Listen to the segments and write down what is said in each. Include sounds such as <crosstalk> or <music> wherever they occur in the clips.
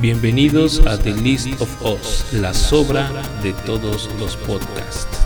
Bienvenidos a The List of Us, la sobra de todos los podcasts.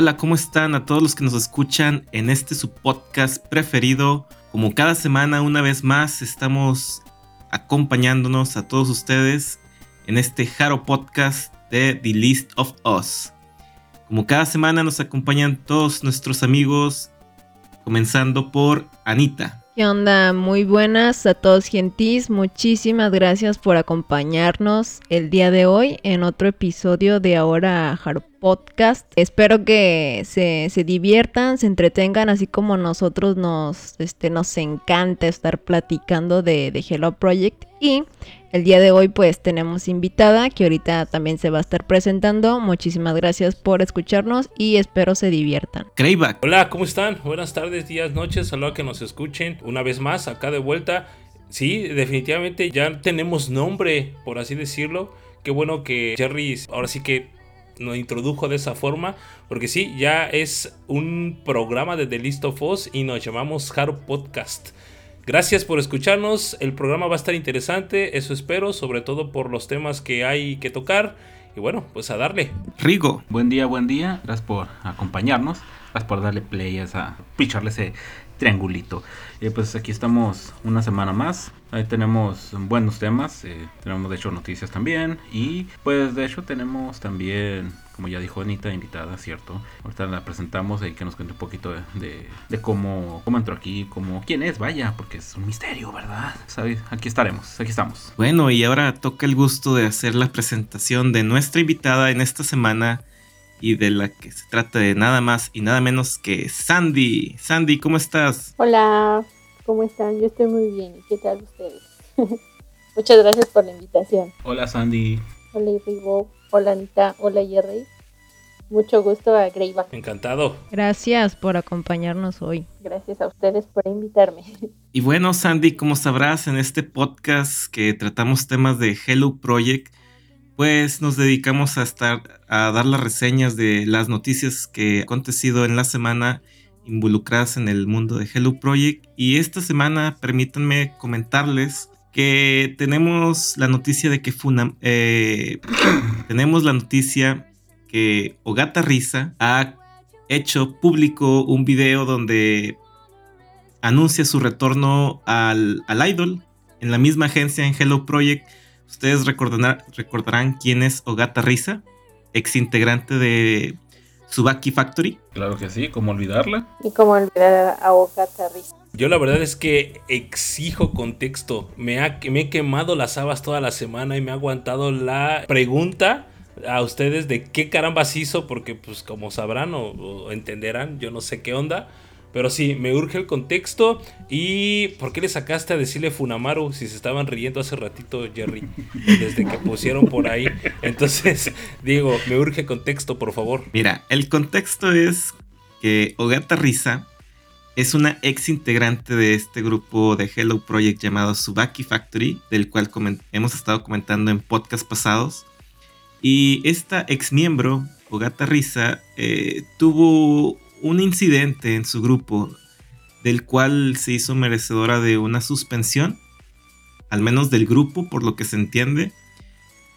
Hola, ¿cómo están a todos los que nos escuchan en este su podcast preferido? Como cada semana, una vez más, estamos acompañándonos a todos ustedes en este Jaro Podcast de The List of Us. Como cada semana nos acompañan todos nuestros amigos, comenzando por Anita. ¿Qué onda? Muy buenas a todos gentis. Muchísimas gracias por acompañarnos el día de hoy en otro episodio de Ahora Jaro Podcast. Espero que se, se, diviertan, se entretengan, así como nosotros nos, este, nos encanta estar platicando de, de Hello Project. Y el día de hoy pues tenemos invitada que ahorita también se va a estar presentando. Muchísimas gracias por escucharnos y espero se diviertan. Greyback. Hola, ¿cómo están? Buenas tardes, días, noches. Saludos a que nos escuchen una vez más acá de vuelta. Sí, definitivamente ya tenemos nombre, por así decirlo. Qué bueno que Jerry ahora sí que nos introdujo de esa forma, porque sí, ya es un programa de The List of Us y nos llamamos Hard Podcast. Gracias por escucharnos, el programa va a estar interesante, eso espero, sobre todo por los temas que hay que tocar. Y bueno, pues a darle. Rigo. Buen día, buen día, gracias por acompañarnos, gracias por darle play a esa, picharle ese triangulito. Eh, pues aquí estamos una semana más. Ahí tenemos buenos temas. Eh, tenemos de hecho noticias también. Y pues de hecho tenemos también, como ya dijo Anita, invitada, ¿cierto? Ahorita la presentamos y que nos cuente un poquito de, cómo, cómo entró aquí, cómo, quién es, vaya, porque es un misterio, ¿verdad? ¿Sabes? Aquí estaremos, aquí estamos. Bueno, y ahora toca el gusto de hacer la presentación de nuestra invitada en esta semana y de la que se trata de nada más y nada menos que Sandy. Sandy, ¿cómo estás? Hola, ¿cómo están? Yo estoy muy bien. ¿Qué tal ustedes? <laughs> Muchas gracias por la invitación. Hola, Sandy. Hola, Rigo. Hola, Anita. Hola, Jerry. Mucho gusto a Greyback. Encantado. Gracias por acompañarnos hoy. Gracias a ustedes por invitarme. <laughs> Y bueno, Sandy, como sabrás, en este podcast que tratamos temas de Hello Project, pues nos dedicamos a estar a dar las reseñas de las noticias que han acontecido en la semana involucradas en el mundo de Hello Project. Y esta semana permítanme comentarles que tenemos la noticia de que Funam eh, <coughs> tenemos la noticia que Ogata Risa ha hecho público un video donde anuncia su retorno al, al idol en la misma agencia en Hello Project Ustedes recordarán, recordarán quién es Ogata Risa, ex integrante de Subaki Factory. Claro que sí, ¿cómo olvidarla? Y cómo olvidar a Ogata Risa. Yo la verdad es que exijo contexto. Me, ha, me he quemado las habas toda la semana y me ha aguantado la pregunta a ustedes de qué carambas hizo, porque pues como sabrán o, o entenderán, yo no sé qué onda. Pero sí, me urge el contexto. ¿Y por qué le sacaste a decirle Funamaru si se estaban riendo hace ratito, Jerry? Desde que pusieron por ahí. Entonces, <laughs> digo, me urge contexto, por favor. Mira, el contexto es que Ogata Risa es una ex integrante de este grupo de Hello Project llamado Subaki Factory, del cual hemos estado comentando en podcast pasados. Y esta ex miembro, Ogata Risa, eh, tuvo un incidente en su grupo del cual se hizo merecedora de una suspensión, al menos del grupo por lo que se entiende.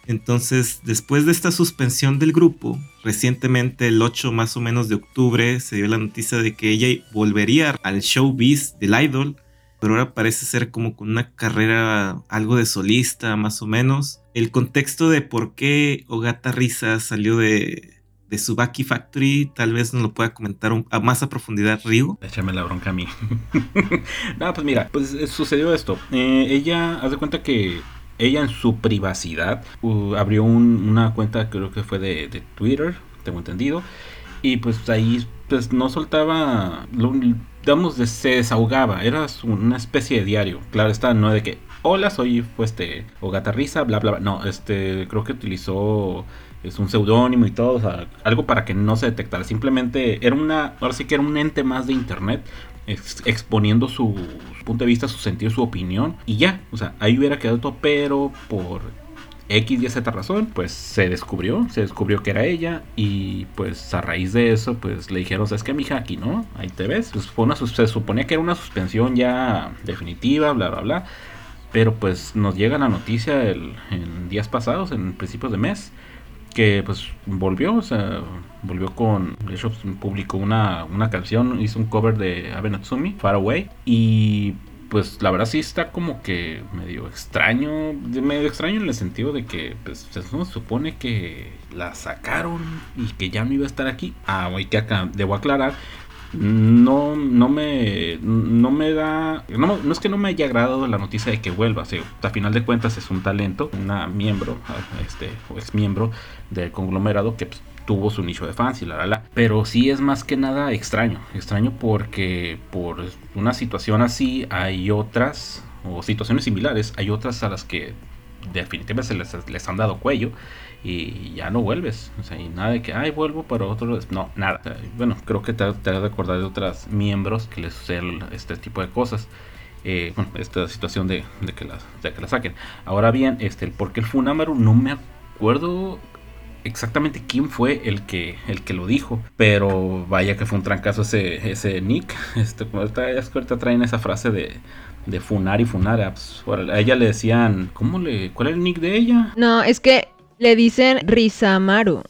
Entonces, después de esta suspensión del grupo, recientemente el 8 más o menos de octubre se dio la noticia de que ella volvería al showbiz del idol, pero ahora parece ser como con una carrera algo de solista más o menos. El contexto de por qué Ogata Risa salió de, de Subaki Factory, tal vez nos lo pueda comentar a más a profundidad Rigo. Échame la bronca a mí. <laughs> no, pues mira, pues sucedió esto. Eh, ella, haz de cuenta que ella en su privacidad abrió un, una cuenta, creo que fue de, Twitter, tengo entendido. Y pues ahí pues no soltaba, lo, digamos, de, se desahogaba. Era una especie de diario. Claro está, no de que, hola, soy pues, este, o gatarriza, bla, bla, bla. No, este, creo que utilizó es un seudónimo y todo, o sea, algo para que no se detectara. Simplemente era una, ahora sí que era un ente más de internet, exponiendo su, punto de vista, su sentido, su opinión y ya, o sea, ahí hubiera quedado todo, pero por X y Z razón, pues se descubrió, se descubrió que era ella y pues a raíz de eso, pues le dijeron, es que mija, aquí no, ahí te ves. Pues fue una, se suponía que era una suspensión ya definitiva, bla, bla, bla. Pero pues nos llega la noticia en días pasados, en principios de mes, que pues volvió, o sea, volvió con, de hecho publicó una, una canción, hizo un cover de Abe Natsumi, Far y pues la verdad sí está como que medio extraño, medio extraño en el sentido de que pues se supone que la sacaron y que ya no iba a estar aquí. Ah, y que acá debo aclarar, no, no me, no me da, no, no, es que no me haya agradado la noticia de que vuelva, o a final de cuentas es un talento, una miembro, este, o ex miembro del conglomerado que pues, tuvo su nicho de fans y la la la. Pero sí es más que nada extraño. Extraño porque por una situación así hay otras, o situaciones similares, hay otras a las que definitivamente se les, les han dado cuello y ya no vuelves. O sea, y nada de que, ay, vuelvo para otro. No, nada. bueno, creo que te, te has de acordar de otros miembros que les suceden este tipo de cosas. Eh, bueno, esta situación de, de, que la, de que la saquen. Ahora bien, este, el por qué el Funamaru no me acuerdo exactamente quién fue el que, el que lo dijo. Pero vaya que fue un trancazo ese, ese Nick. <laughs> Este, ahorita, ahorita traen esa frase de, de funar y funar. Ah, pues, a ella le decían, ¿cómo le, ¿cuál era el nick de ella? No, es que le dicen Rizamaru.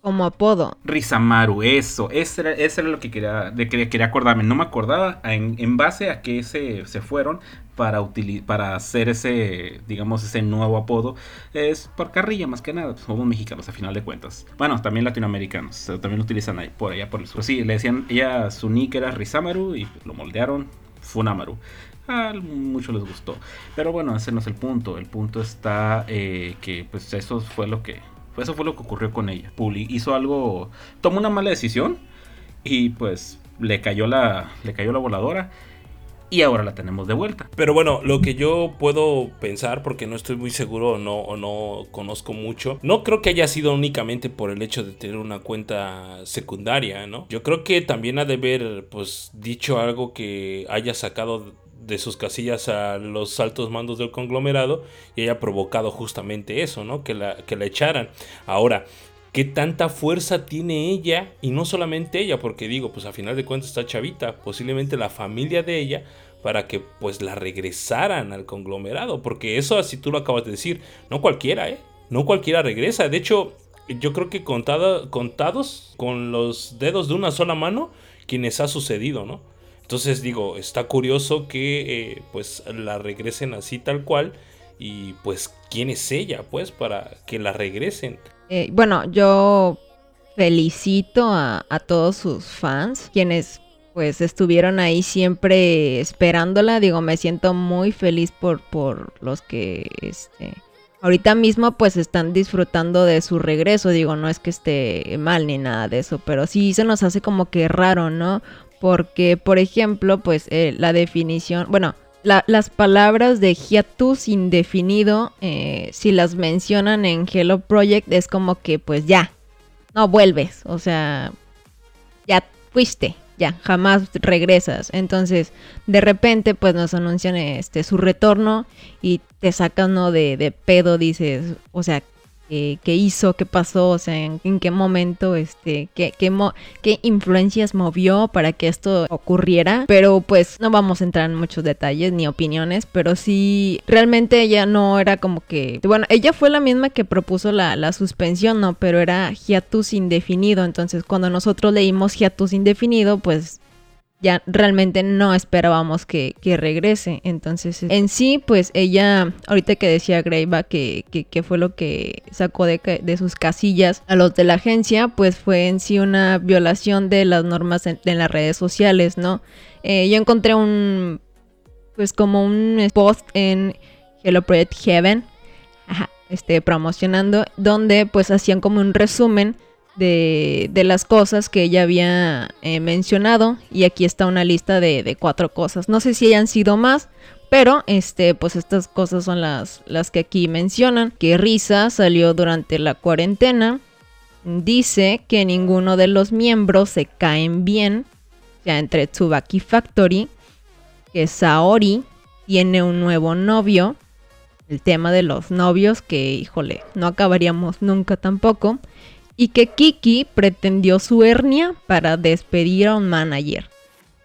Como apodo. Rizamaru, eso. Eso era, lo que quería, de, acordarme. No me acordaba en, base a que se, se fueron para, para hacer ese, digamos, ese nuevo apodo, es por carrilla más que nada. Somos mexicanos a final de cuentas. Bueno, también latinoamericanos, también lo utilizan ahí, por allá por el sur. Sí, le decían, ella, su nick era Rizamaru y lo moldearon Funamaru. A muchos les gustó. Pero bueno, ese no es el punto. El punto está eh, que pues eso fue lo que... Eso fue lo que ocurrió con ella. Puli hizo algo... Tomó una mala decisión y pues le cayó la, le cayó la voladora y ahora la tenemos de vuelta. Pero bueno, lo que yo puedo pensar, porque no estoy muy seguro o no, no conozco mucho, no creo que haya sido únicamente por el hecho de tener una cuenta secundaria, ¿no? Yo creo que también ha de haber, pues, dicho algo que haya sacado de sus casillas a los altos mandos del conglomerado y haya provocado justamente eso, ¿no? Que la, que la echaran. Ahora, qué tanta fuerza tiene ella y no solamente ella, porque digo, pues a final de cuentas está chavita, posiblemente la familia de ella para que pues la regresaran al conglomerado, porque eso así tú lo acabas de decir, no cualquiera, ¿eh? No cualquiera regresa, de hecho, yo creo que contados con los dedos de una sola mano quienes ha sucedido, ¿no? Entonces digo, está curioso que eh, pues la regresen así tal cual y pues quién es ella pues para que la regresen. Eh, bueno, yo felicito a, todos sus fans, quienes pues estuvieron ahí siempre esperándola. Digo, me siento muy feliz por, por los que este, ahorita mismo pues están disfrutando de su regreso. Digo, no es que esté mal ni nada de eso, pero sí se nos hace como que raro, ¿no? Porque, por ejemplo, pues eh, la definición, bueno, las palabras de hiatus indefinido, eh, si las mencionan en Hello Project, es como que pues ya, no vuelves, o sea, ya fuiste, ya, jamás regresas. Entonces, de repente, pues nos anuncian este su retorno y te sacan ¿no? de, de pedo, dices, o sea, qué hizo, qué pasó, o sea, en, qué momento, este, qué, qué, qué, influencias movió para que esto ocurriera. Pero pues no vamos a entrar en muchos detalles ni opiniones, pero sí, realmente ella no era como que, bueno, ella fue la misma que propuso la, la suspensión, ¿no? Pero era hiatus indefinido, entonces cuando nosotros leímos hiatus indefinido, pues ya realmente no esperábamos que, regrese. Entonces, en sí, pues ella, ahorita que decía Greiva que, que, fue lo que sacó de, de, sus casillas a los de la agencia, pues fue en sí una violación de las normas en, las redes sociales, ¿no? Eh, yo encontré un, pues como un post en Hello Project Heaven, este, promocionando, donde pues hacían como un resumen de, las cosas que ella había eh, mencionado y aquí está una lista de, cuatro cosas. No sé si hayan sido más, pero este, pues estas cosas son las, las que aquí mencionan. Que Risa salió durante la cuarentena. Dice que ninguno de los miembros se caen bien. sea, entre Tsubaki Factory, que Saori tiene un nuevo novio, el tema de los novios, que híjole, no acabaríamos nunca tampoco, y que Kiki pretendió su hernia para despedir a un manager.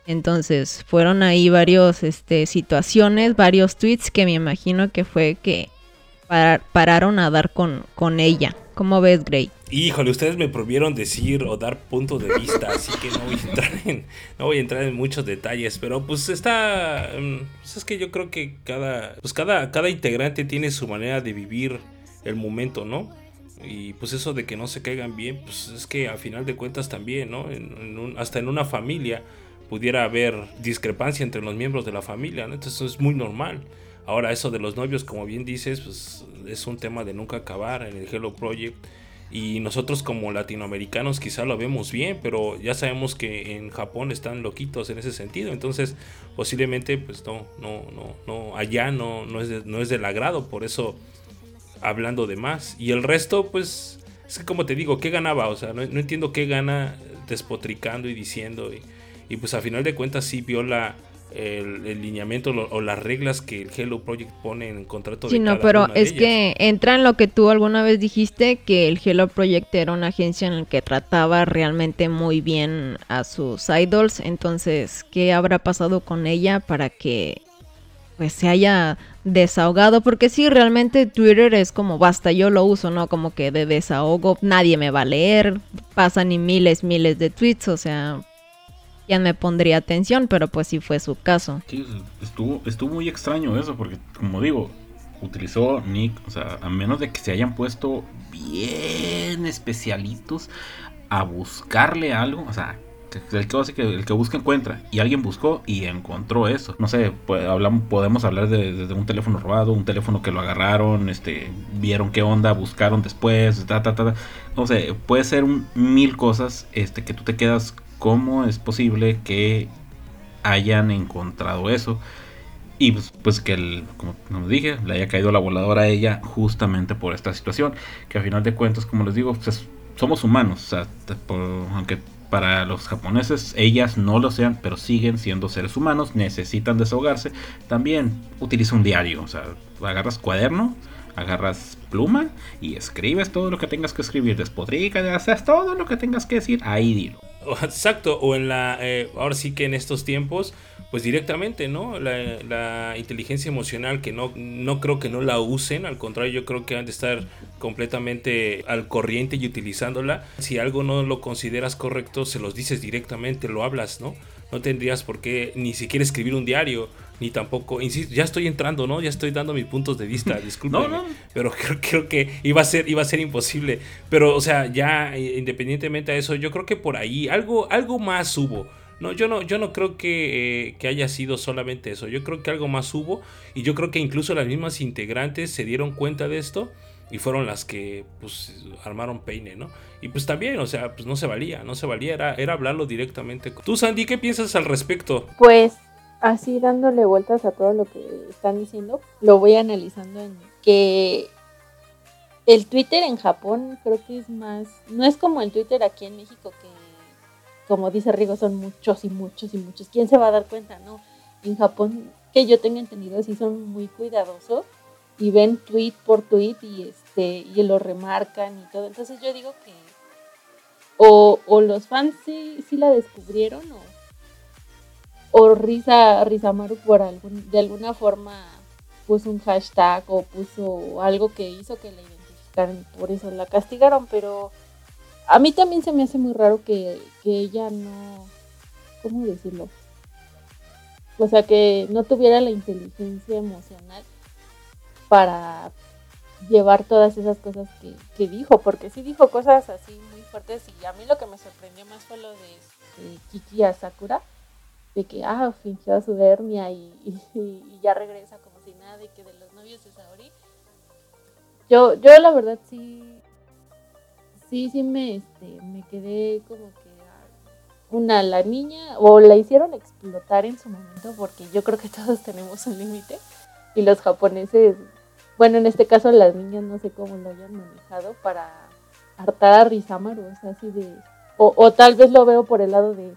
Entonces fueron ahí varios este, situaciones, varios tweets que me imagino que fue que pararon a dar con, ella. ¿Cómo ves, Gray? Híjole, ustedes me prohibieron decir o dar puntos de vista, así que no voy a entrar en, muchos detalles, pero pues está, mm, pues es que yo creo que cada, pues cada integrante tiene su manera de vivir el momento, ¿no? Y pues eso de que no se caigan bien, pues es que a final de cuentas también, ¿no? hasta en una familia pudiera haber discrepancia entre los miembros de la familia, ¿no? Entonces eso es muy normal. Ahora eso de los novios, como bien dices, pues es un tema de nunca acabar en el Hello Project. Y nosotros como latinoamericanos quizá lo vemos bien, pero ya sabemos que en Japón están loquitos en ese sentido. Entonces posiblemente pues no, no, no, no, allá no, no, es, no es del agrado. Por eso hablando de más. Y el resto pues es que como te digo, ¿qué ganaba? O sea, no, entiendo qué gana despotricando y diciendo. Y, y pues a final de cuentas sí viola el, lineamiento o las reglas que el Hello Project pone en el contrato sí, no, pero es que entra en lo que tú alguna vez dijiste, que el Hello Project era una agencia en la que trataba realmente muy bien a sus idols, entonces, ¿qué habrá pasado con ella para que pues se haya desahogado? Porque sí, realmente Twitter es como, basta, yo lo uso, ¿no? Como que de desahogo, nadie me va a leer, pasan y miles, miles de tweets, o sea, ya me pondría atención, pero pues sí fue su caso. Sí, estuvo, estuvo muy extraño eso, porque como digo, utilizó Nick, o sea, a menos de que se hayan puesto bien especialitos a buscarle algo, o sea, el que, busca encuentra. Y alguien buscó y encontró eso. No sé, pues, hablamos, podemos hablar de, un teléfono robado, un teléfono que lo agarraron, este, vieron qué onda, buscaron después, ta, ta, ta. No sé, puede ser mil cosas este, que tú te quedas cómo es posible que hayan encontrado eso. Y pues, pues que, el, como dije, le haya caído la voladora a ella justamente por esta situación. Que al final de cuentas, como les digo, pues somos humanos. Aunque para los japoneses ellas no lo sean, pero siguen siendo seres humanos, necesitan desahogarse. También utiliza un diario. O sea, agarras cuaderno, agarras pluma y escribes todo lo que tengas que escribir. Despodrica, haces todo lo que tengas que decir. Ahí dilo. Exacto, o en la, eh, ahora sí que en estos tiempos, pues directamente, ¿no? La, inteligencia emocional que no, no creo que no la usen, al contrario, yo creo que han de estar completamente al corriente y utilizándola. Si algo no lo consideras correcto, se los dices directamente, lo hablas, ¿no? No tendrías por qué ni siquiera escribir un diario ni tampoco, insisto, ya estoy entrando, ¿no? Ya estoy dando mis puntos de vista, <laughs> discúlpeme, pero creo, que iba a ser iba a ser imposible, pero o sea, ya eh, independientemente de eso, yo creo que por ahí algo algo más hubo. No, yo no, yo no creo que, eh, que, haya sido solamente eso. Yo creo que algo más hubo. Y yo creo que incluso las mismas integrantes se dieron cuenta de esto. Y fueron las que pues armaron peine, ¿no? Y pues también, o sea, pues no se valía, no se valía, era, era hablarlo directamente. Tú, Sandy, ¿qué piensas al respecto? Pues así dándole vueltas a todo lo que están diciendo, lo voy analizando en que el Twitter en Japón creo que es más, no es como el Twitter aquí en México que como dice Rigo son muchos y muchos y muchos. ¿Quién se va a dar cuenta? No, en Japón que yo tenga entendido sí son muy cuidadosos y ven tweet por tweet y este y lo remarcan y todo. Entonces yo digo que o, o los fans sí, sí la descubrieron o o Risa Rizamaru por algún, de alguna forma puso un hashtag o puso algo que hizo que la identificaran y por eso la castigaron, pero a mí también se me hace muy raro que, que ella no, ¿cómo decirlo? O sea, que no tuviera la inteligencia emocional para llevar todas esas cosas que, que, dijo, porque sí dijo cosas así muy fuertes y a mí lo que me sorprendió más fue lo de, de Kiki Asakura, de que, ah, fingió su hernia y, y, ya regresa como si nada, y que de los novios de Saori. Yo, yo la verdad sí, sí, sí me, este, me quedé como que una, la niña, o la hicieron explotar en su momento, porque yo creo que <laughs> todos tenemos un límite, y los japoneses, bueno, en este caso las niñas no sé cómo lo hayan manejado para hartar a Rizamaru, o sea, así de, o, o tal vez lo veo por el lado de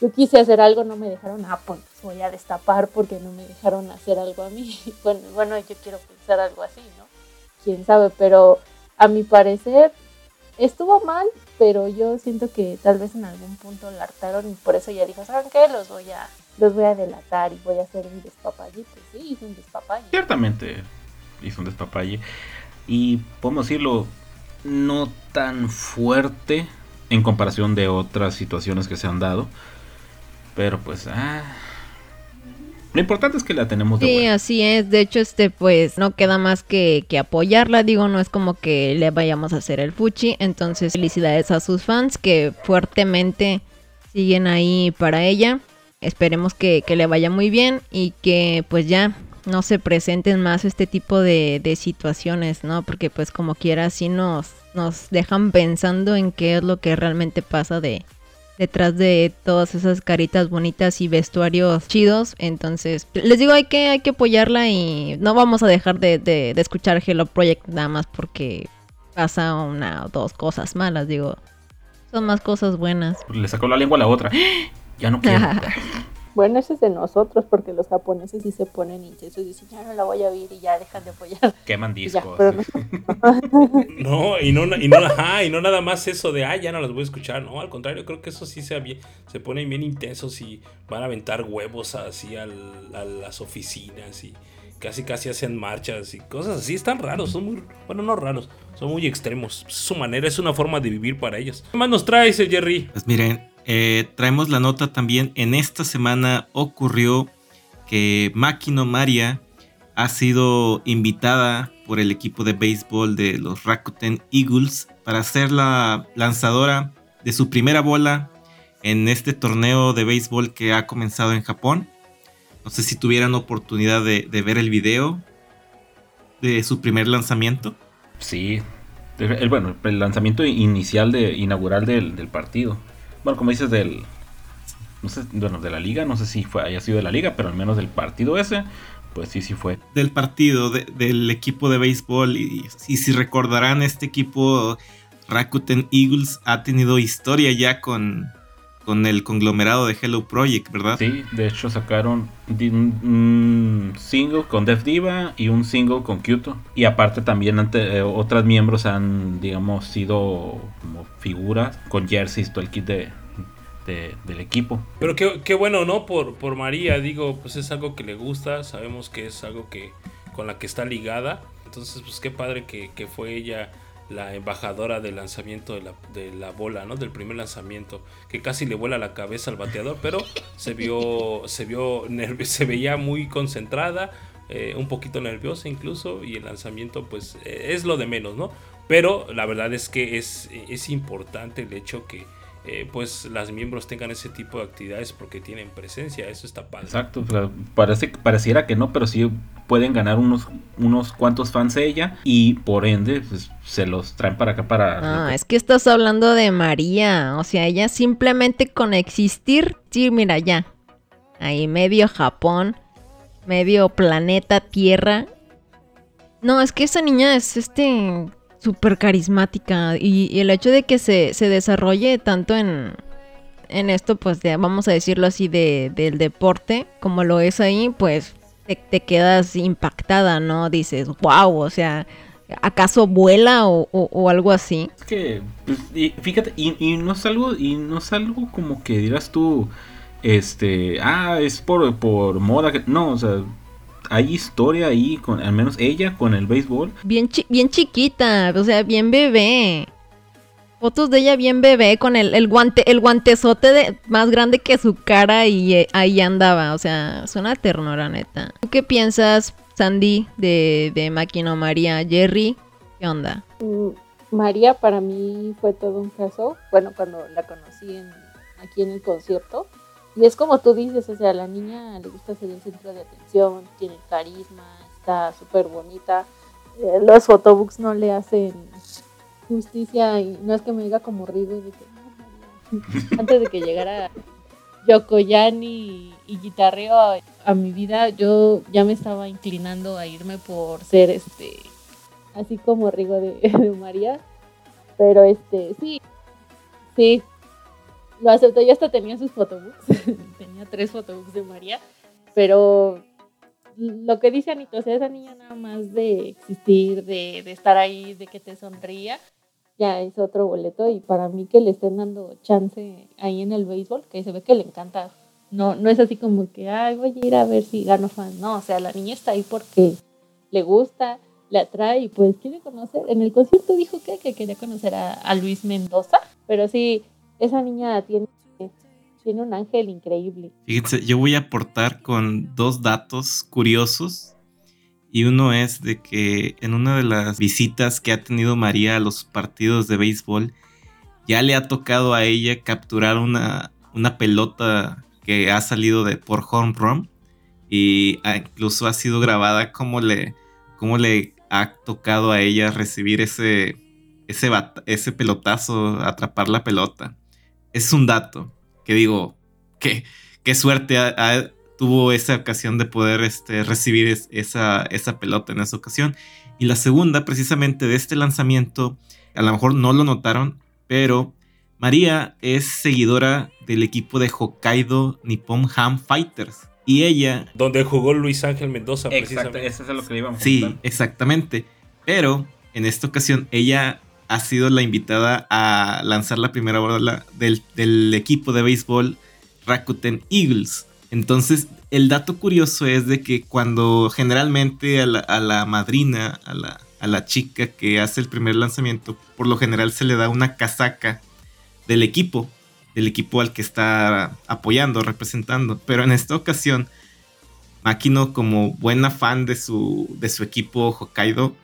yo quise hacer algo, no me dejaron, ah, pues voy a destapar porque no me dejaron hacer algo a mí. <laughs> Bueno, bueno, yo quiero pensar algo así, ¿no? Quién sabe, pero a mi parecer estuvo mal, pero yo siento que tal vez en algún punto la hartaron y por eso ya dijo, ¿saben qué? Los voy a, los voy a delatar y voy a hacer un despapalle. Pues sí, hizo un despapalle. Ciertamente hizo un despapalle. Y podemos decirlo, no tan fuerte en comparación de otras situaciones que se han dado. Pero pues, ah, lo importante es que la tenemos de Sí, así es. De hecho, este, pues, no queda más que, que, apoyarla. Digo, no es como que le vayamos a hacer el fuchi. Entonces, felicidades a sus fans que fuertemente siguen ahí para ella. Esperemos que, que le vaya muy bien y que, pues, ya no se presenten más este tipo de, de situaciones, ¿no? Porque, pues, como quiera, así nos, nos dejan pensando en qué es lo que realmente pasa de, detrás de todas esas caritas bonitas y vestuarios chidos. Entonces, les digo, hay que, hay que apoyarla y no vamos a dejar de, de, de escuchar Hello Project nada más porque pasa una o dos cosas malas, digo. Son más cosas buenas. Le sacó la lengua a la otra. <gasps> Ya no quiero. <laughs> Bueno, eso es de nosotros, porque los japoneses sí se ponen intensos y dicen, ya no la voy a oír y ya dejan de apoyar. Queman discos. <laughs> no, y no, y, no, ajá, y no nada más eso de, ah, ya no las voy a escuchar, no, al contrario, creo que eso sí se, se ponen bien intensos y van a aventar huevos así al, a las oficinas y casi casi hacen marchas y cosas así, están raros, son muy, bueno, no raros, son muy extremos. Es su manera, es una forma de vivir para ellos. ¿Qué más nos traes, Jerry? Pues miren, eh, traemos la nota también. En esta semana ocurrió que Makino Maria ha sido invitada por el equipo de béisbol de los Rakuten Eagles para ser la lanzadora de su primera bola en este torneo de béisbol que ha comenzado en Japón. No sé si tuvieran oportunidad de, ver el video de su primer lanzamiento. Sí, el, bueno, el lanzamiento inicial de inaugural del partido bueno, como dices del, no sé, bueno, de la liga, no sé si haya sido de la liga, pero al menos del partido ese, pues sí, sí fue. Del partido, del equipo de béisbol, y, si recordarán, este equipo Rakuten Eagles ha tenido historia ya con, con el conglomerado de Hello Project, ¿verdad? Sí, de hecho sacaron un single con Def Diva y un single con Kyoto. Y aparte también ante, eh, otras miembros han, digamos, sido como figuras con jerseys, todo el kit de, de, del equipo. Pero qué, qué, bueno, ¿no? Por, por María, digo, pues es algo que le gusta, sabemos que es algo que con la que está ligada. Entonces, pues qué padre que, que fue ella la embajadora del lanzamiento de la, de la, bola, ¿no? Del primer lanzamiento, que casi le vuela la cabeza al bateador, pero se vio, se vio, se veía muy concentrada, eh, un poquito nerviosa incluso, y el lanzamiento, pues, es lo de menos, ¿no? Pero la verdad es que es, es importante el hecho que eh, pues las miembros tengan ese tipo de actividades porque tienen presencia, eso está padre. Exacto, parece, pareciera que no, pero sí pueden ganar unos, unos cuantos fans de ella y por ende pues, se los traen para acá para... Ah, es que estás hablando de María, o sea, ella simplemente con existir, sí, mira ya, ahí medio Japón, medio planeta Tierra. No, es que esa niña es este súper carismática y, y, el hecho de que se, se desarrolle tanto en, en esto, pues de, vamos a decirlo así, de, del deporte, como lo es ahí, pues te, te, quedas impactada, ¿no? Dices, wow, o sea, ¿acaso vuela o, o, o algo así? Es que, pues, y, fíjate, y, y, no es algo, y no es algo como que dirás tú, este, ah, es por, por moda, que, no, o sea, hay historia ahí, con al menos ella con el béisbol. Bien, chi bien chiquita, o sea, bien bebé. Fotos de ella bien bebé con el, el guante, el guantezote de, más grande que su cara y eh, ahí andaba. O sea, suena ternura, neta. ¿Tú qué piensas, Sandy, de, de Maquino María? Jerry, ¿qué onda? Mm, María para mí fue todo un caso. Bueno, cuando la conocí en, aquí en el concierto, y es como tú dices, o sea, a la niña le gusta ser el centro de atención, tiene carisma, está súper bonita. Eh, los photobooks no le hacen justicia y no es que me diga como Rigo de que <laughs> antes de que llegara Yokoyani y, y guitarreo a, mi vida, yo ya me estaba inclinando a irme por ser este así como Rigo de, <laughs> María. Pero este, sí, sí, lo aceptó. Yo hasta tenía sus photobooks. <laughs> tenía tres photobooks de María. Pero lo que dice Anito, o sea, esa niña nada más de existir, de estar ahí, de que te sonría, ya es otro boleto. Y para mí que le estén dando chance ahí en el béisbol, que se ve que le encanta. No, no es así como que, ay, voy a ir a ver si gano fan. No, o sea, la niña está ahí porque le gusta, le atrae y pues quiere conocer. En el concierto dijo que, que quería conocer a, a Luis Mendoza, pero sí, esa niña tiene, tiene un ángel increíble. Fíjense, yo voy a aportar con dos datos curiosos. Y uno es de que en una de las visitas que ha tenido María a los partidos de béisbol, ya le ha tocado a ella capturar una, una pelota que ha salido de por home run y incluso ha sido grabada como le, le ha tocado a ella recibir ese, ese, ese pelotazo, atrapar la pelota. Es un dato que digo, que, qué suerte tuvo esa ocasión de poder este, recibir esa, esa pelota en esa ocasión. Y la segunda, precisamente de este lanzamiento, a lo mejor no lo notaron, pero María es seguidora del equipo de Hokkaido Nippon Ham Fighters. Y ella. Donde jugó Luis Ángel Mendoza, precisamente. Eso es lo que le íbamos a Sí, exactamente. Pero en esta ocasión ella ha sido la invitada a lanzar la primera bola del, equipo de béisbol Rakuten Eagles. Entonces, el dato curioso es de que cuando generalmente a la, madrina, a la, a la chica que hace el primer lanzamiento, por lo general se le da una casaca del equipo, del equipo al que está apoyando, representando. Pero en esta ocasión, Makino, como buena fan de su, de su equipo Hokkaido,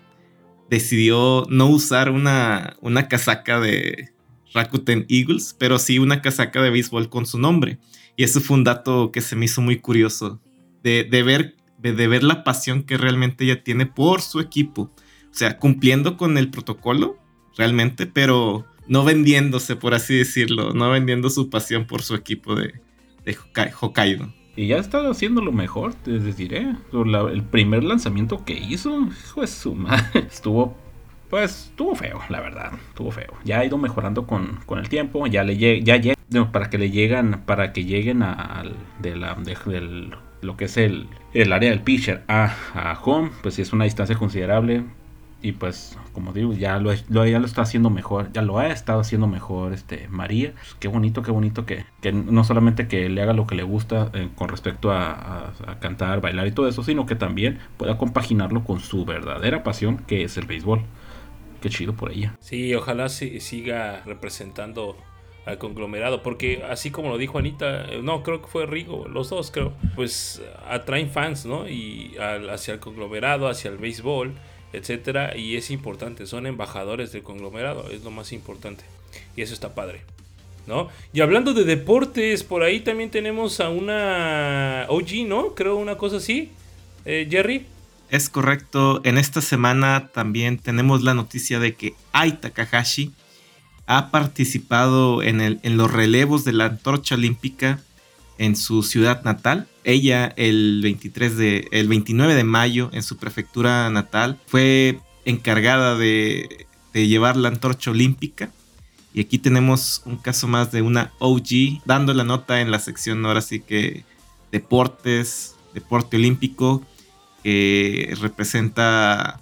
decidió no usar una, una casaca de Rakuten Eagles, pero sí una casaca de béisbol con su nombre. Y eso fue un dato que se me hizo muy curioso, de, de ver, de, de ver la pasión que realmente ella tiene por su equipo. O sea, cumpliendo con el protocolo, realmente, pero no vendiéndose, por así decirlo, no vendiendo su pasión por su equipo de, Hokkaido. Y ya está haciendo lo mejor, te diré. el primer lanzamiento que hizo, fue su madre, <laughs> estuvo, pues, estuvo feo, la verdad, estuvo feo. Ya ha ido mejorando con, el tiempo, ya le ya llega, para que le llegan, para que lleguen al de la, del, lo que es el, el área del pitcher a, a home, pues es una distancia considerable y pues, como digo, ya lo, ya lo está haciendo mejor, ya lo ha estado haciendo mejor este María. Pues, qué bonito, qué bonito que, que, no solamente que le haga lo que le gusta eh, con respecto a, cantar, bailar y todo eso, sino que también pueda compaginarlo con su verdadera pasión, que es el béisbol. Qué chido por ella. Sí, ojalá siga representando al conglomerado, porque así como lo dijo Anita, eh, no, creo que fue Rigo, los dos creo, pues atraen fans, ¿no? Y hacia el conglomerado, hacia el béisbol etcétera, y es importante, son embajadores del conglomerado, es lo más importante, y eso está padre. ¿No? Y hablando de deportes, por ahí también tenemos a una OG, ¿no? Creo una cosa así. Eh, Jerry. Es correcto. En esta semana también tenemos la noticia de que Ai Takahashi ha participado en, los relevos de la antorcha olímpica en su ciudad natal. Ella el 23 de el 29 de mayo en su prefectura natal fue encargada de, llevar la antorcha olímpica. Y aquí tenemos un caso más de una OG dando la nota en la sección ahora sí que deportes, deporte olímpico, que representa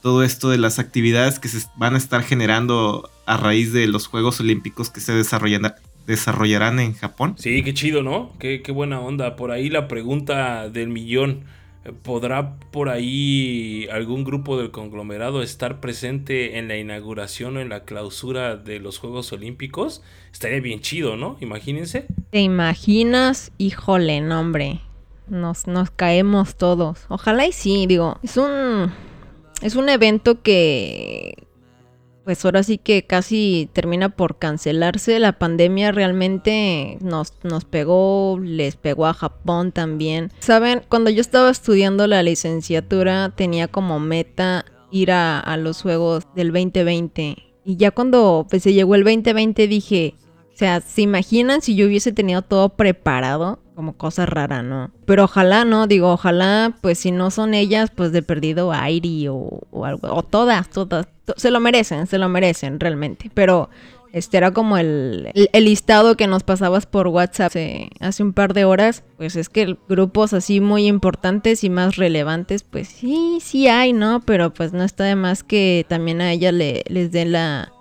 todo esto de las actividades que se van a estar generando a raíz de los Juegos Olímpicos que se desarrollan, desarrollarán en Japón. Sí, qué chido, ¿no? Qué, qué buena onda. Por ahí la pregunta del millón. ¿Podrá por ahí algún grupo del conglomerado estar presente en la inauguración o en la clausura de los Juegos Olímpicos? Estaría bien chido, ¿no? Imagínense. ¿Te imaginas? Híjole, no, hombre. Nos, nos caemos todos. Ojalá y sí, digo. Es un. Es un evento que pues ahora sí que casi termina por cancelarse. La pandemia realmente nos, nos pegó, les pegó a Japón también. Saben, cuando yo estaba estudiando la licenciatura tenía como meta ir a, los Juegos del 2020. Y ya cuando pues, se llegó el 2020 dije, o sea, ¿se imaginan si yo hubiese tenido todo preparado? Como cosa rara, ¿no? Pero ojalá, ¿no? Digo, ojalá, pues si no son ellas, pues de perdido Airi o, o algo. O todas, todas. Se lo merecen, se lo merecen realmente. Pero Este era como el, el, listado que nos pasabas por WhatsApp hace, un par de horas. Pues es que grupos así muy importantes y más relevantes, pues sí, sí hay, ¿no? Pero pues no está de más que también a ella le, les dé la,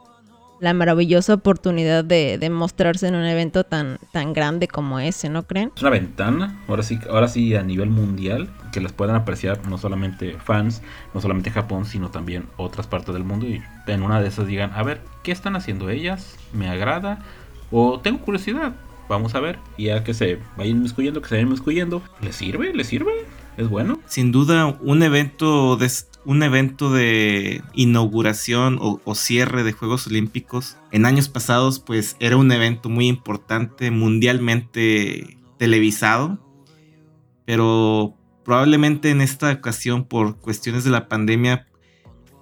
la maravillosa oportunidad de, de, mostrarse en un evento tan, tan grande como ese, ¿no creen? Es una ventana, ahora sí, ahora sí a nivel mundial, que las puedan apreciar no solamente fans, no solamente Japón, sino también otras partes del mundo y en una de esas digan, a ver, ¿qué están haciendo ellas? ¿Me agrada? ¿O tengo curiosidad? Vamos a ver. Y ya que se vayan inmiscuyendo, que se vayan inmiscuyendo, ¿les sirve? ¿Les sirve? ¿Es bueno? Sin duda, un evento de un evento de inauguración o, cierre de Juegos Olímpicos. En años pasados pues era un evento muy importante mundialmente televisado. Pero probablemente en esta ocasión por cuestiones de la pandemia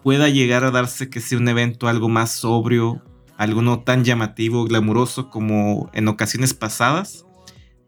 pueda llegar a darse que sea un evento algo más sobrio algo no tan llamativo glamuroso como en ocasiones pasadas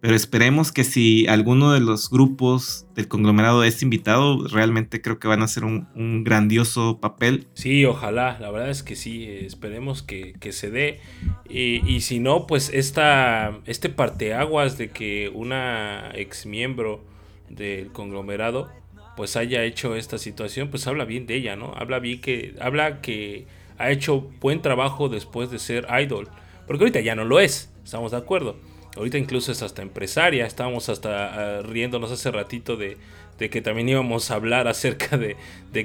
pero esperemos que si alguno de los grupos del conglomerado es invitado, realmente creo que van a hacer un, grandioso papel. Sí, ojalá, la verdad es que sí, esperemos que, se dé. Y, si no, pues esta, este parteaguas de que una ex miembro del conglomerado pues haya hecho esta situación, pues habla bien de ella, ¿no? Habla bien que, habla que ha hecho buen trabajo después de ser idol. Porque ahorita ya no lo es, estamos de acuerdo Ahorita incluso es hasta empresaria. Estábamos hasta ah, riéndonos hace ratito de, que también íbamos a hablar <laughs> acerca de,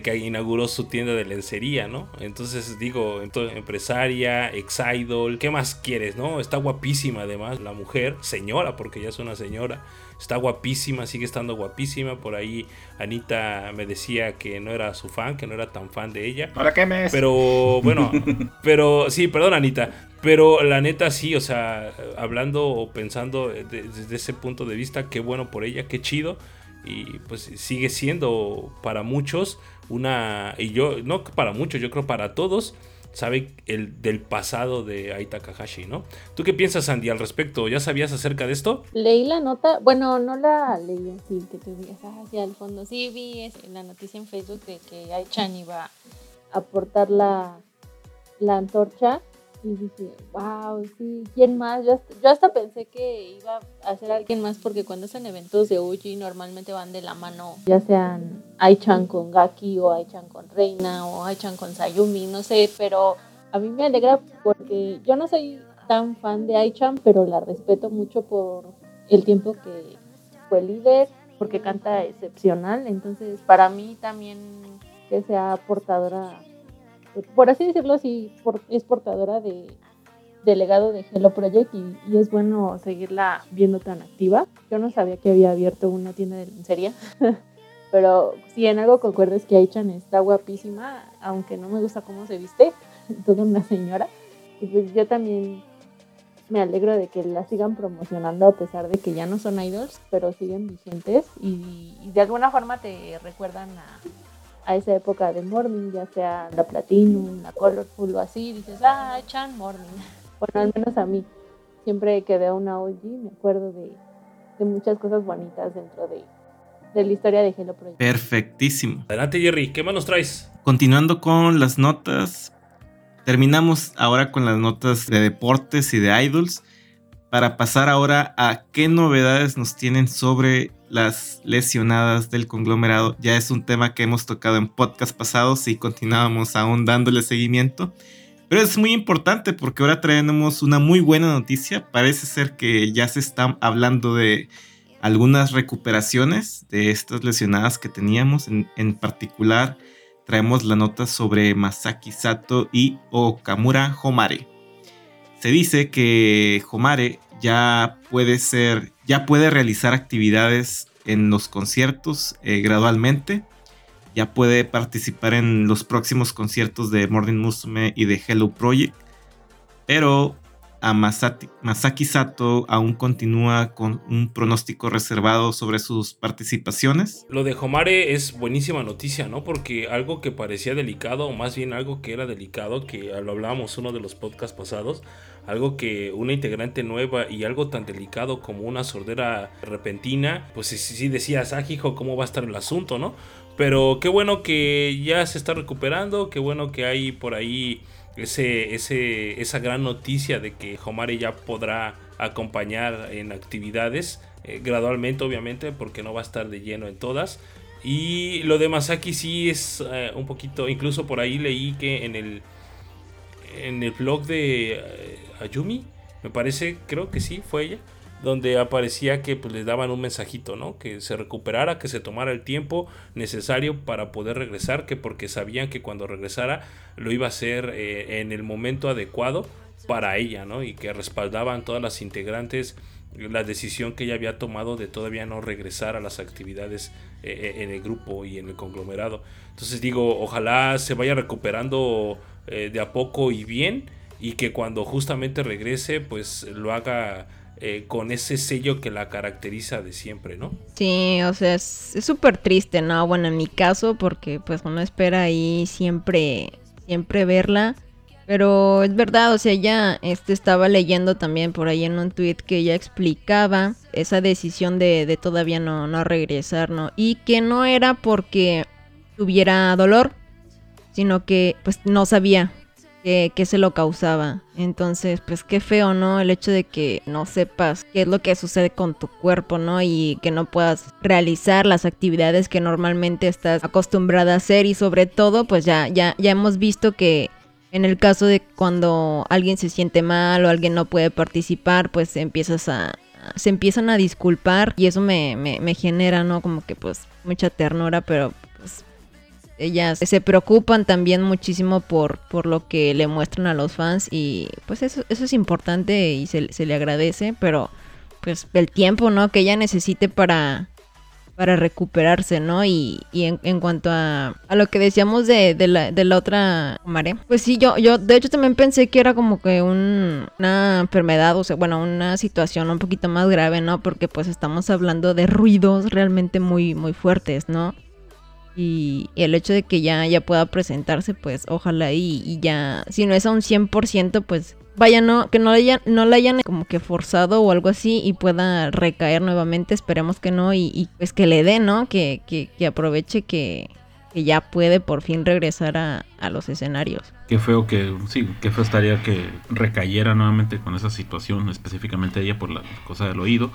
que inauguró su tienda de lencería, ¿no? Entonces digo, empresaria, ex idol, ¿qué más quieres, no? Está guapísima además la mujer, señora, porque ya es una señora. Está guapísima, sigue estando guapísima. Por ahí Anita me decía que no era su fan, que no era tan fan de ella. ¿Ahora qué me Pero bueno, <laughs> pero sí, perdón Anita. Pero la neta sí, o sea, hablando o pensando desde ese punto de vista, qué bueno por ella, qué chido. Y pues sigue siendo para muchos una, y yo, no para muchos, yo creo para todos, sabe el del pasado de Aita Takahashi, ¿no? ¿Tú qué piensas, Andy, al respecto? ¿Ya sabías acerca de esto? Leí la nota, bueno, no la leí así, que te hacia el fondo. Sí vi la noticia en Facebook de que Aichan iba a aportar la, la antorcha y dije, wow, sí, ¿quién más? Yo hasta, yo hasta pensé que iba a ser alguien más porque cuando hacen eventos de Uji normalmente van de la mano, ya sean Aichan con Gaki o Aichan con Reina o Aichan con Sayumi, no sé, pero a mí me alegra porque yo no soy tan fan de Aichan, pero la respeto mucho por el tiempo que fue líder, porque canta excepcional, entonces para mí también que sea portadora por así decirlo, sí, es portadora de, legado de Hello Project y, es bueno seguirla viendo tan activa. Yo no sabía que había abierto una tienda de lencería, <laughs> pero si en algo concuerdo es que Aichan está guapísima, aunque no me gusta cómo se viste, <laughs> toda una señora. Y pues yo también me alegro de que la sigan promocionando a pesar de que ya no son idols, pero siguen vigentes y de alguna forma te recuerdan a, a esa época de Morning, ya sea la Platinum, la Colorful o así, dices, ah, Chan Morning. <laughs> Bueno, al menos a mí, siempre que veo una OG me acuerdo de, muchas cosas bonitas dentro de, la historia de Hello Project. Perfectísimo. Adelante Jerry, ¿qué más nos traes? Continuando con las notas, terminamos ahora con las notas de deportes y de idols para pasar ahora a qué novedades nos tienen sobre las lesionadas del conglomerado. Ya es un tema que hemos tocado en podcast pasados y continuábamos aún dándole seguimiento. Pero es muy importante porque ahora traemos una muy buena noticia. Parece ser que ya se está hablando de algunas recuperaciones de estas lesionadas que teníamos. En, en particular, traemos la nota sobre Masaki Sato y Okamura Homare. Se dice que Homare ya puede ser, ya puede realizar actividades en los conciertos eh, gradualmente. Ya puede participar en los próximos conciertos de Morning Musume y de Hello Project. Pero Masaki Sato aún continúa con un pronóstico reservado sobre sus participaciones. Lo de Homare es buenísima noticia, ¿no? Porque algo que parecía delicado, o más bien algo que era delicado, que lo hablábamos uno de los podcasts pasados, algo que una integrante nueva y algo tan delicado como una sordera repentina, pues sí, sí decías, ah, ¿cómo va a estar el asunto, no? Pero qué bueno que ya se está recuperando, qué bueno que hay por ahí ese, ese, esa gran noticia de que Homare ya podrá acompañar en actividades, eh, gradualmente obviamente, porque no va a estar de lleno en todas. Y lo de Masaki sí es eh, un poquito, incluso por ahí leí que en el, en el blog de eh, Ayumi, me parece, creo que sí, fue ella, donde aparecía que pues, le daban un mensajito, ¿no? Que se recuperara, que se tomara el tiempo necesario para poder regresar, que porque sabían que cuando regresara lo iba a hacer eh, en el momento adecuado para ella, ¿no? Y que respaldaban todas las integrantes la decisión que ella había tomado de todavía no regresar a las actividades eh, eh, en el grupo y en el conglomerado. Entonces digo, ojalá se vaya recuperando de a poco y bien y que cuando justamente regrese pues lo haga eh, con ese sello que la caracteriza de siempre, ¿no? Sí, o sea, es súper triste, ¿no? Bueno, en mi caso, porque pues uno espera ahí siempre, siempre verla. Pero es verdad, o sea, ya este, estaba leyendo también por ahí en un tweet que ella explicaba esa decisión de, de todavía no, no regresar, ¿no? Y que no era porque tuviera dolor, sino que pues no sabía que, se lo causaba. Entonces, pues qué feo, ¿no? El hecho de que no sepas qué es lo que sucede con tu cuerpo, ¿no? Y que no puedas realizar las actividades que normalmente estás acostumbrada a hacer y sobre todo, pues ya, ya, ya hemos visto que en el caso de cuando alguien se siente mal o alguien no puede participar, pues empiezas a, se empiezan a disculpar y eso me, me, me genera, ¿no? Como que pues mucha ternura, pero ellas se preocupan también muchísimo por, por lo que le muestran a los fans y pues eso, eso es importante y se, le agradece, pero pues el tiempo, ¿no? Que ella necesite para, para recuperarse, ¿no? Y, y en, cuanto a, a, lo que decíamos de, de, la, de la otra Mare, pues sí, yo, yo de hecho también pensé que era como que un, una enfermedad, o sea, bueno, una situación un poquito más grave, ¿no? Porque pues estamos hablando de ruidos realmente muy, muy fuertes, ¿no? Y, el hecho de que ya, ya pueda presentarse, pues ojalá y, ya, si no es a un 100%, pues vaya, no, que no le, hayan, no le hayan como que forzado o algo así y pueda recaer nuevamente, esperemos que no, y, pues que le dé, ¿no? Que, que, aproveche que, que, ya puede por fin regresar a, a, los escenarios. Qué feo que, sí, qué feo estaría que recayera nuevamente con esa situación, específicamente ella por la cosa del oído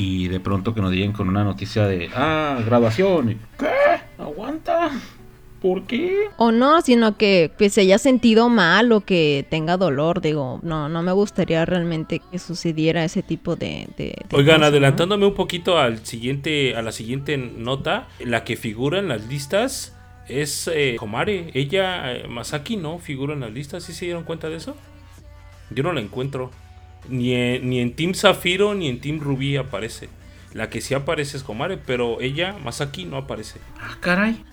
y de pronto que nos lleguen con una noticia de, ah, grabación. ¿Qué? ¿Aguanta? ¿Por qué? O no, sino que pues, se haya sentido mal o que tenga dolor. Digo, no, no me gustaría realmente que sucediera ese tipo de. Oigan, adelantándome un poquito al siguiente, a la siguiente nota, la que figura en las listas es eh, Komare. Ella, eh, Masaki, no figura en las listas. ¿Sí se dieron cuenta de eso? Yo no la encuentro. Ni en, ni en Team Zafiro ni en Team Ruby aparece. La que sí aparece es Komare, pero ella, más aquí, no aparece. Ah, caray.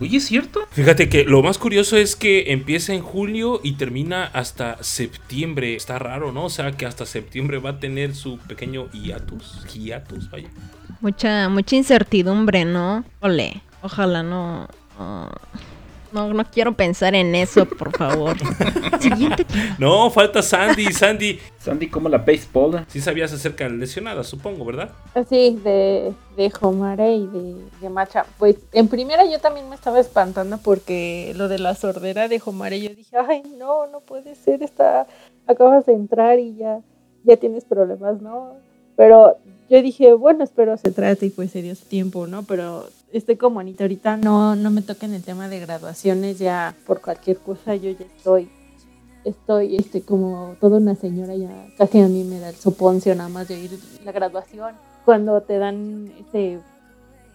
Oye, ¿es cierto? Fíjate que lo más curioso es que empieza en julio y termina hasta septiembre. Está raro, ¿no? O sea, que hasta septiembre va a tener su pequeño hiatus. Hiatus, vaya. Mucha, mucha incertidumbre, ¿no? Ole, ojalá no. No, no quiero pensar en eso, por favor. <laughs> Siguiente No, falta Sandy, Sandy. Sandy como la baseball. Sí sabías acerca de lesionada, supongo, ¿verdad? Ah, sí, de, de Homare y de, de, Macha. Pues en primera yo también me estaba espantando porque lo de la sordera de Homare, yo dije, ay, no, no puede ser, está, acabas de entrar y ya, ya tienes problemas, ¿no? Pero yo dije, bueno, espero se trate y pues se dio su tiempo, ¿no? Pero estoy como Anita, ahorita no, no me toquen el tema de graduaciones, ya por cualquier cosa yo ya estoy, estoy este, como toda una señora, ya casi a mí me da el soponcio nada más de ir la graduación. Cuando te dan este,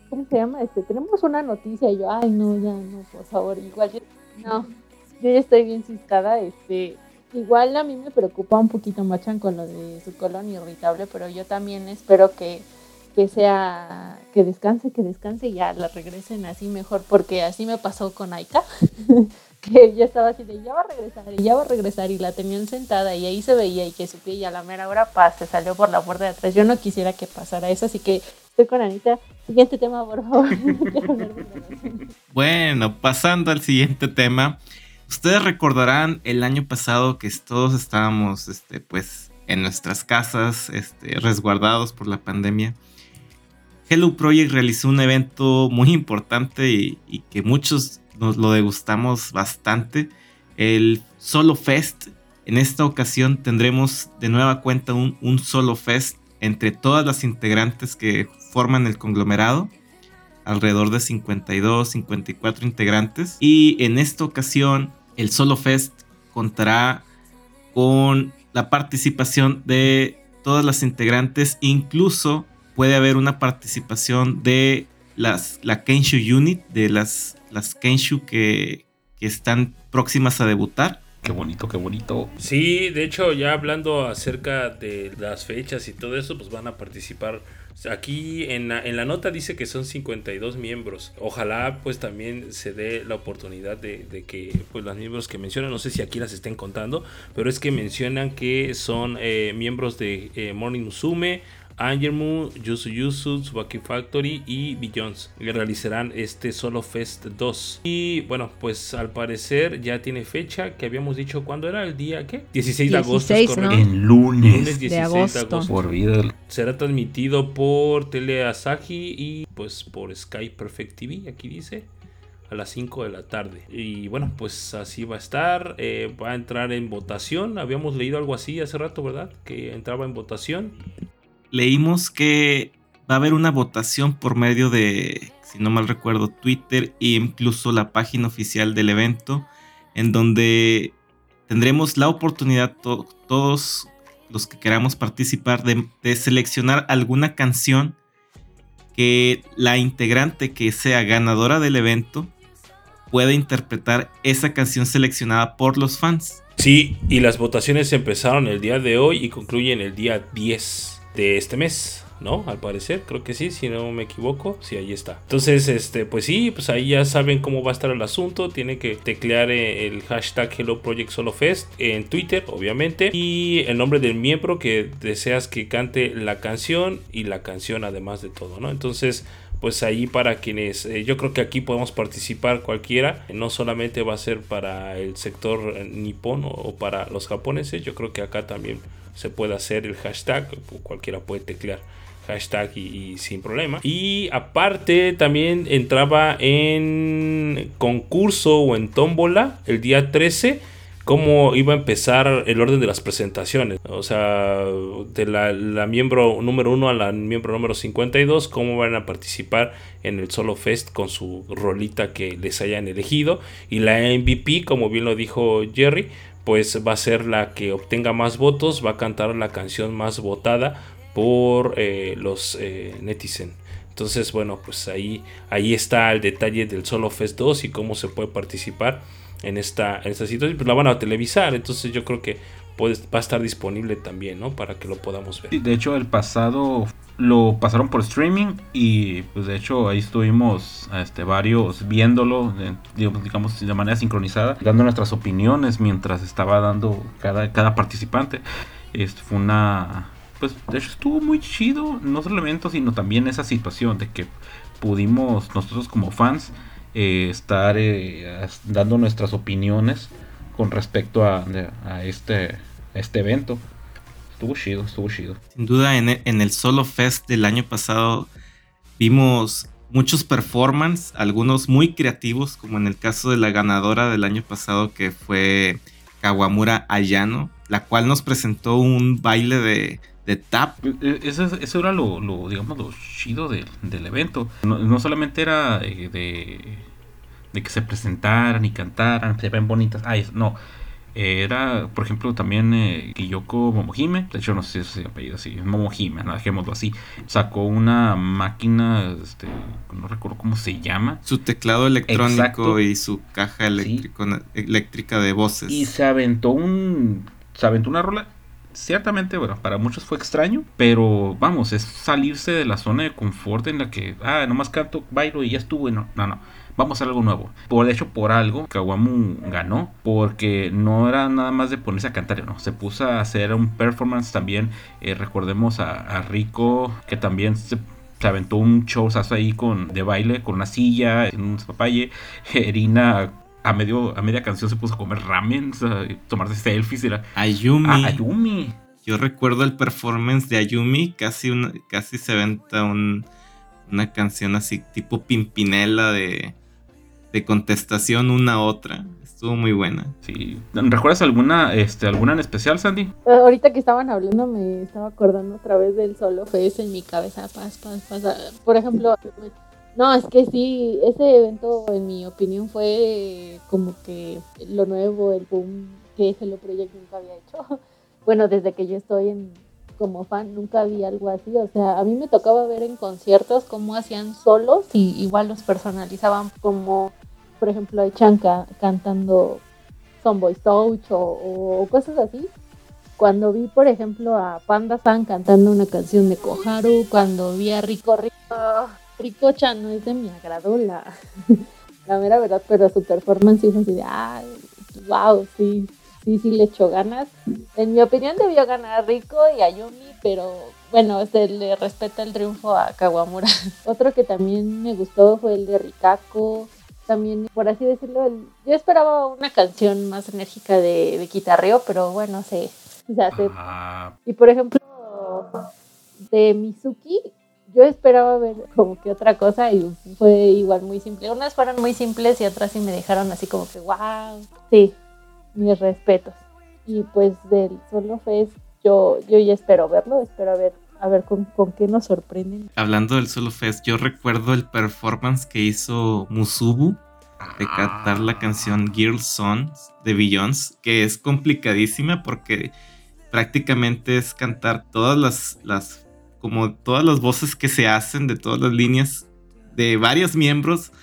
¿cómo se llama? Este, tenemos una noticia y yo, ay no, ya no, por favor, igual yo, no, yo ya estoy bien ciscada, este, igual a mí me preocupa un poquito Machan con lo de su colon irritable, pero yo también espero que que sea, que descanse, que descanse y ya la regresen así mejor, porque así me pasó con Aika, <laughs> que ya estaba así de ya va a regresar y ya va a regresar y la tenían sentada y ahí se veía y que su pie y a la mera hora paz, se salió por la puerta de atrás. Yo no quisiera que pasara eso, así que estoy con Anita. Siguiente tema, por favor. <laughs> bueno, pasando al siguiente tema. Ustedes recordarán el año pasado que todos estábamos, este, pues, en nuestras casas, este, resguardados por la pandemia. Hello Project realizó un evento muy importante y, que muchos nos lo degustamos bastante, el Solo Fest. En esta ocasión tendremos de nueva cuenta un, un Solo Fest entre todas las integrantes que forman el conglomerado alrededor de 52, 54 integrantes. Y en esta ocasión, el Solo Fest contará con la participación de todas las integrantes. Incluso puede haber una participación de las, la Kenshu Unit, de las, las Kenshu que, que están próximas a debutar. Qué bonito, qué bonito. Sí, de hecho, ya hablando acerca de las fechas y todo eso, pues van a participar Aquí en la, en la, nota dice que son 52 miembros. Ojalá pues también se dé la oportunidad de, que pues los miembros que mencionan, no sé si aquí las estén contando, pero es que mencionan que son eh, miembros de eh, Morning Musume, Angermu, Yusu Yusu, Tsubaki Factory y Billions realizarán este Solo Fest 2. Y bueno, pues al parecer ya tiene fecha que habíamos dicho cuándo era el día, ¿qué? 16 de agosto. En lunes. lunes 16 de agosto. Por vida. Será transmitido por Tele Asahi y pues por Sky Perfect TV, aquí dice a las 5 de la tarde. Y bueno, pues así va a estar. Eh, va a entrar en votación. Habíamos leído algo así hace rato, ¿verdad? Que entraba en votación leímos que va a haber una votación por medio de, si no mal recuerdo, Twitter e incluso la página oficial del evento, en donde tendremos la oportunidad todos los que queramos participar de, seleccionar alguna canción que la integrante que sea ganadora del evento pueda interpretar esa canción seleccionada por los fans. Sí, y las votaciones empezaron el día de hoy y concluyen el día 10 de este mes. ¿no? Al parecer, creo que sí, si no me equivoco, sí, ahí está. Entonces, este, pues sí, pues ahí ya saben cómo va a estar el asunto. Tienen que teclear eh, el hashtag Hello Project Solo Fest en Twitter, obviamente, y el nombre del miembro que deseas que cante la canción y la canción además de todo, ¿no? Entonces, pues ahí para quienes eh, yo creo que aquí podemos participar cualquiera no solamente va a ser para el sector nipón o para los japoneses yo creo que acá también se puede hacer el hashtag, cualquiera puede teclear hashtag y, sin problema. Y aparte también entraba en concurso o en tómbola el día 13 cómo iba a empezar el orden de las presentaciones. O sea, de la, miembro número 1 a la miembro número 52, cómo van a participar en el Solo Fest con su rolita que les hayan elegido. Y la MVP, como bien lo dijo Jerry, pues va a ser la que obtenga más votos, va a cantar la canción más votada por eh, los eh, netizen. Entonces, bueno, pues ahí, ahí está el detalle del Solo Fest 2 y cómo se puede participar en esta, en situación. Pues la van a televisar, entonces yo creo que puede, va a estar disponible también, ¿no? Para que lo podamos ver. De hecho, el pasado lo pasaron por streaming y pues de hecho ahí estuvimos este, varios viéndolo, digamos, de manera sincronizada, dando nuestras opiniones mientras estaba dando cada, cada participante. Esto fue una... Pues de hecho estuvo muy chido, no solo el evento, sino también esa situación de que pudimos nosotros como fans eh, estar eh, dando nuestras opiniones con respecto a, este, a este evento. Estuvo chido, estuvo chido. Sin duda, en el, Solo Fest del año pasado vimos muchos performances, algunos muy creativos, como en el caso de la ganadora del año pasado que fue Kawamura Ayano, la cual nos presentó un baile de, de tap. E, e, eso, eso era lo, digamos, lo chido del evento. No, solamente era de, de, que se presentaran y cantaran, se ven bonitas. Ay, no, era, por ejemplo, también eh, Kiyoko Momohime, de hecho no sé si es apellido así, Momohime, ¿no? dejémoslo así, sacó una máquina, este, no recuerdo cómo se llama. Su teclado electrónico y su caja eléctrica de voces. Y se aventó un, se aventó una rola ciertamente, bueno, para muchos fue extraño, pero vamos, es salirse de la zona de confort en la que, ah, nomás canto, bailo y ya estuvo, no, no, no vamos a hacer algo nuevo. Por hecho, por algo, Kawamu ganó, porque no era nada más de ponerse a cantar, no, se puso a hacer un performance también. Eh, recordemos a, Rico, que también se, aventó un show ahí con, de baile con una silla, en un papaye. Erina <laughs> a, medio, a media canción se puso a comer ramen, o sea, tomarse selfies. Era, Ayumi. Ah, Ayumi. Yo recuerdo el performance de Ayumi, casi, casi se aventa una canción así tipo Pimpinela de, de contestación una a otra. Estuvo muy buena. Sí. ¿Recuerdas alguna, este, alguna en especial, Sandy? Eh, Ahorita que estaban hablando me estaba acordando otra vez del solo Fest en mi cabeza. Paz, paz, paz. Ah, Por ejemplo, no, es que sí, ese evento en mi opinión fue como que lo nuevo, el boom que Hello Project nunca había hecho. <laughs> Bueno, desde que yo estoy en, como fan nunca vi algo así. O sea, a mí me tocaba ver en conciertos cómo hacían solos y igual los personalizaban como, por ejemplo, a Chanka cantando Sonboy Touch o, o cosas así. Cuando vi, por ejemplo, a Panda San cantando una canción de Koharu, cuando vi a Rico Rico, Rico Chan no es de mi agrado la, <laughs> la mera verdad, pero su performance fue así de, ay, wow, sí, sí, sí le echó ganas. En mi opinión debió ganar Rico y Ayumi, pero bueno, se le respeta el triunfo a Kawamura. <laughs> Otro que también me gustó fue el de Rikako. También, por así decirlo, el- yo esperaba una canción más enérgica de, de guitarreo, pero bueno, se. Ah, Y por ejemplo, de Mizuki, yo esperaba ver como que otra cosa y fue igual muy simple. Unas fueron muy simples y otras sí me dejaron así como que, wow. Sí, mis respetos. Y pues del Solo Fest, yo, yo ya espero verlo, espero ver, a ver con, qué nos sorprenden. Hablando del Solo Fest, yo recuerdo el performance que hizo Musubu de cantar la canción Girl Songs de Beyoncé, que es complicadísima porque prácticamente es cantar todas las, las, como todas las voces que se hacen de todas las líneas de varios miembros.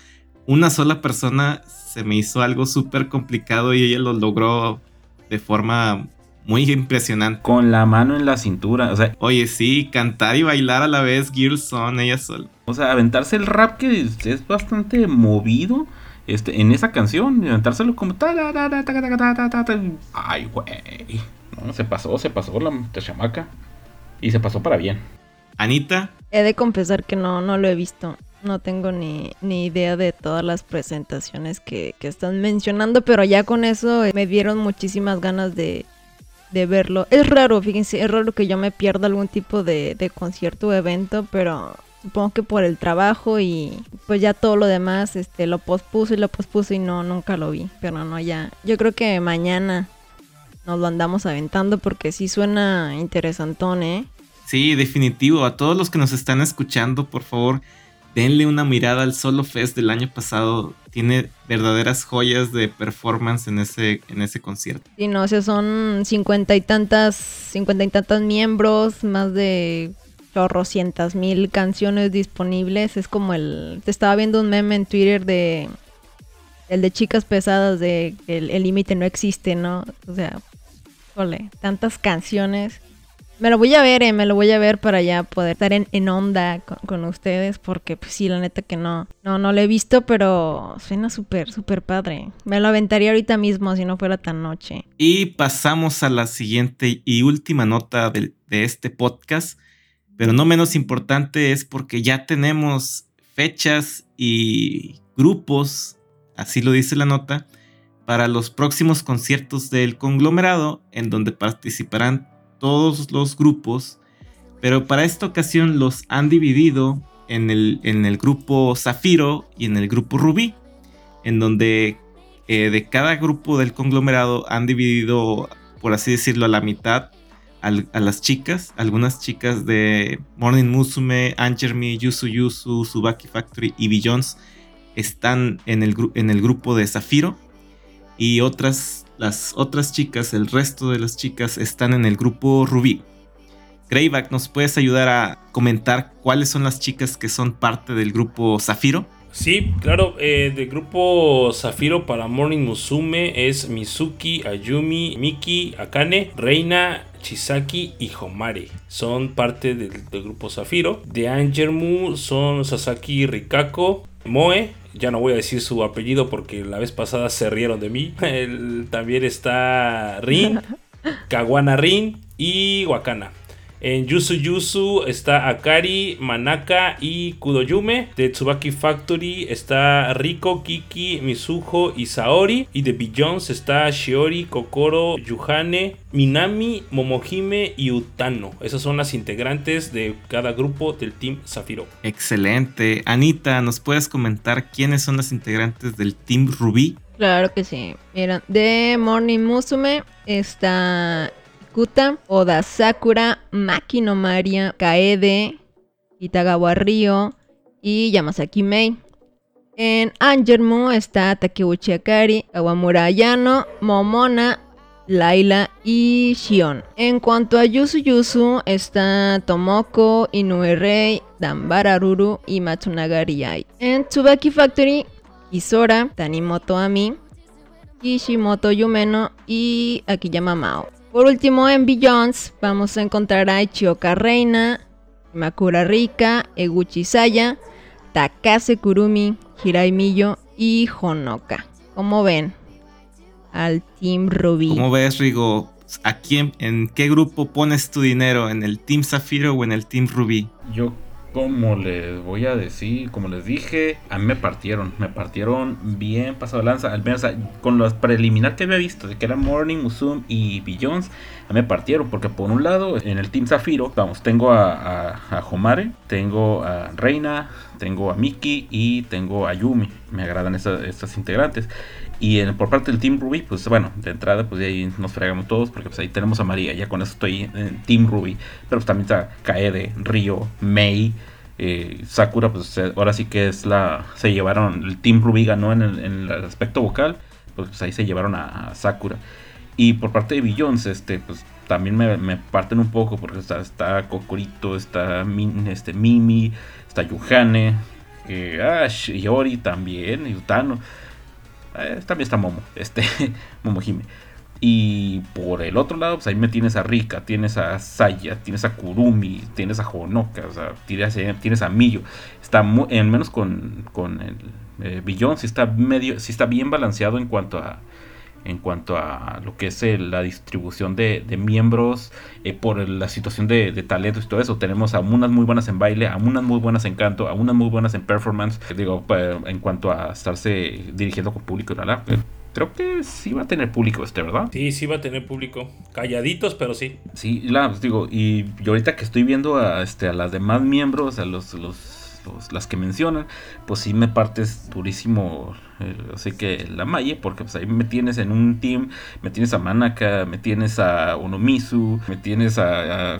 Una sola persona se me hizo algo súper complicado y ella lo logró de forma muy impresionante. Con la mano en la cintura, o sea. Oye, sí, cantar y bailar a la vez, Girls Son, ella sola. O sea, aventarse el rap que es bastante movido. Este, en esa canción, aventárselo como. Ay, güey. No, se pasó, se pasó la, la chamaca. Y se pasó para bien. Anita. He de confesar que no, no lo he visto. No tengo ni, ni idea de todas las presentaciones que, que, están mencionando, pero ya con eso eh, me dieron muchísimas ganas de, de verlo. Es raro, fíjense, es raro que yo me pierda algún tipo de, de concierto o evento, pero supongo que por el trabajo y pues ya todo lo demás este lo pospuso y lo pospuso y no, nunca lo vi. Pero no, ya. Yo creo que mañana nos lo andamos aventando porque sí suena interesantón, ¿eh? Sí, definitivo. A todos los que nos están escuchando, por favor, denle una mirada al Solo Fest del año pasado. Tiene verdaderas joyas de performance en ese, en ese concierto. Sí, no, o sea, son cincuenta y tantas, cincuenta y tantos miembros, más de chorrocientas mil canciones disponibles. Es como el. Te estaba viendo un meme en Twitter de. El de chicas pesadas de que el límite no existe, ¿no? O sea, ole, tantas canciones. Me lo voy a ver, eh, me lo voy a ver para ya poder estar en, en onda con, con ustedes, porque pues sí, la neta que no, no, no lo he visto, pero suena súper, súper padre. Me lo aventaría ahorita mismo si no fuera tan noche. Y pasamos a la siguiente y última nota del- de, este podcast, pero no menos importante es porque ya tenemos fechas y grupos, así lo dice la nota, para los próximos conciertos del conglomerado, en donde participarán todos los grupos, pero para esta ocasión los han dividido en el, en el grupo Zafiro y en el grupo Rubí, en donde eh, de cada grupo del conglomerado han dividido, por así decirlo, a la mitad a las chicas. Algunas chicas de Morning Musume, Angermi, Yusu Yusu, Subaki Factory y Billions están en el, en el grupo de Zafiro. Y otras, las otras chicas, el resto de las chicas están en el grupo Rubí. Greyback, ¿nos puedes ayudar a comentar cuáles son las chicas que son parte del grupo Zafiro? Sí, claro, eh, del grupo Zafiro para Morning Musume es Mizuki, Ayumi, Miki, Akane, Reina, Chisaki y Homare. Son parte del, del grupo Zafiro. De Angermu son Sasaki Rikako, Moe. Ya no voy a decir su apellido porque la vez pasada se rieron de mí. <laughs> El- también está Rin, <laughs> Kawana Rin y Wakana. En Yusu Yusu está Akari, Manaka y Kudoyume. De Tsubaki Factory está Riko, Kiki, Mizuho y Saori. Y de Billions está Shiori, Kokoro, Yuhane, Minami, Momohime y Utano. Esas son las integrantes de cada grupo del Team Zafiro. Excelente. Anita, ¿nos puedes comentar quiénes son las integrantes del Team Ruby? Claro que sí. Mira, de Morning Musume está Kuta, Oda Sakura, Maki no Maria, Kaede, Itagawa Ryo y Yamasaki Mei. En Angermu está Takeuchi Akari, Kawamura Ayano, Momona, Laila y Shion. En cuanto a Yusu Yusu está Tomoko, Inoue Rei, Dambararuru y Matsunaga Riai. En Tsubaki Factory, Isora, Tanimoto Ami, Kishimoto Yumeno y Akiyama Mao. Por último, en Billions vamos a encontrar a Ichioka Reina, Makura Rika, Eguchi Saya, Takase Kurumi, Hirai Miyo y Honoka. ¿Cómo ven? Al Team Ruby. ¿Cómo ves, Rigo? ¿A quién, en qué grupo pones tu dinero? ¿En el Team Zafiro o en el Team Ruby? Yo como les voy a decir, como les dije, a mí me partieron, me partieron bien pasado lanza, al menos con los preliminar que había visto, de que era Morning, Musum y Billions, a mí me partieron, porque por un lado, en el Team Zafiro, vamos, tengo a, a, Homare, tengo a Reina, tengo a Miki y tengo a Yumi, me agradan estas integrantes. Y por parte del Team Ruby, pues bueno, de entrada, pues ahí nos fregamos todos, porque pues ahí tenemos a María, ya con eso estoy en Team Ruby. Pero pues también está Kaede, Ryo, Mei, eh, Sakura, pues ahora sí que es la. Se llevaron, el Team Ruby ganó en el, aspecto vocal, pues, pues, ahí se llevaron a, Sakura. Y por parte de Billions, este, pues también me, parten un poco, porque está, está está este, Mimi, está Yuhane, eh, Yori también, y Utano. Eh, también está Momo, <laughs> este, Momo Hime. Y por el otro lado, pues ahí me tienes a Rika, tienes a Saya, tienes a Kurumi, tienes a Honoka, o sea, tienes, tienes a Millo. Está en menos con, con el eh, Billón, está medio, si está bien balanceado en cuanto a en cuanto a lo que es eh, la distribución de, miembros eh, por la situación de, talentos y todo eso. Tenemos a unas muy buenas en baile, a unas muy buenas en canto, a unas muy buenas en performance. Digo, en cuanto a estarse dirigiendo con público, ¿verdad? Creo que sí va a tener público este, ¿verdad? Sí, sí va a tener público. Calladitos, pero sí. Sí, la, pues digo, y yo ahorita que estoy viendo a, este, a las demás miembros, a los, los las que mencionan, pues sí me partes durísimo, eh, así que la Maye, porque pues ahí me tienes en un team, me tienes a Manaka, me tienes a Onomizu, me tienes a, a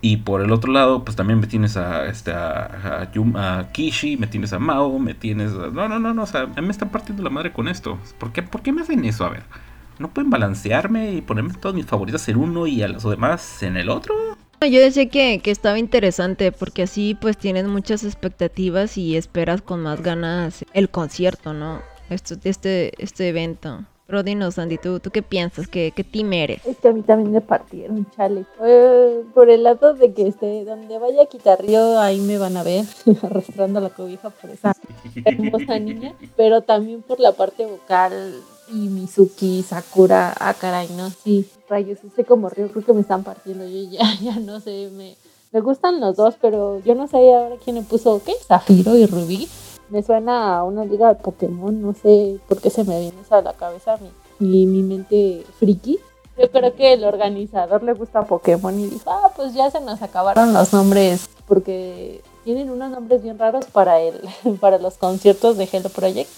y por el otro lado, pues también me tienes a, este, a, Kishi, me tienes a Mao, me tienes a... No, no, no, no, o sea, me están partiendo la madre con esto. ¿Por qué, ¿Por qué me hacen eso? A ver, ¿no pueden balancearme y ponerme todos mis favoritas en uno y a los demás en el otro? Yo decía que, que, estaba interesante porque así pues tienes muchas expectativas y esperas con más ganas el concierto, ¿no? Esto, este, este evento. Pero dinos, Andy, ¿tú, ¿tú qué piensas? ¿Qué, qué team eres? Es que a mí también me partieron, chale. Eh, por el lado de que este, donde vaya a quitar Río, ahí me van a ver <laughs> arrastrando la cobija por esa hermosa niña. Pero también por la parte vocal y Mizuki, Sakura, ah caray, no, sí, rayos, este como río creo que me están partiendo, yo ya, <laughs> ya no sé, me, me gustan los dos, pero yo no sé ahora quién me puso, ¿qué? Zafiro y Rubí, me suena a una liga de Pokémon, no sé por qué se me viene eso a la cabeza, mi, mi mente friki. Yo creo que el organizador le gusta Pokémon y dijo, ah, pues ya se nos acabaron los nombres, porque tienen unos nombres bien raros para, el, <laughs> para los conciertos de Hello Project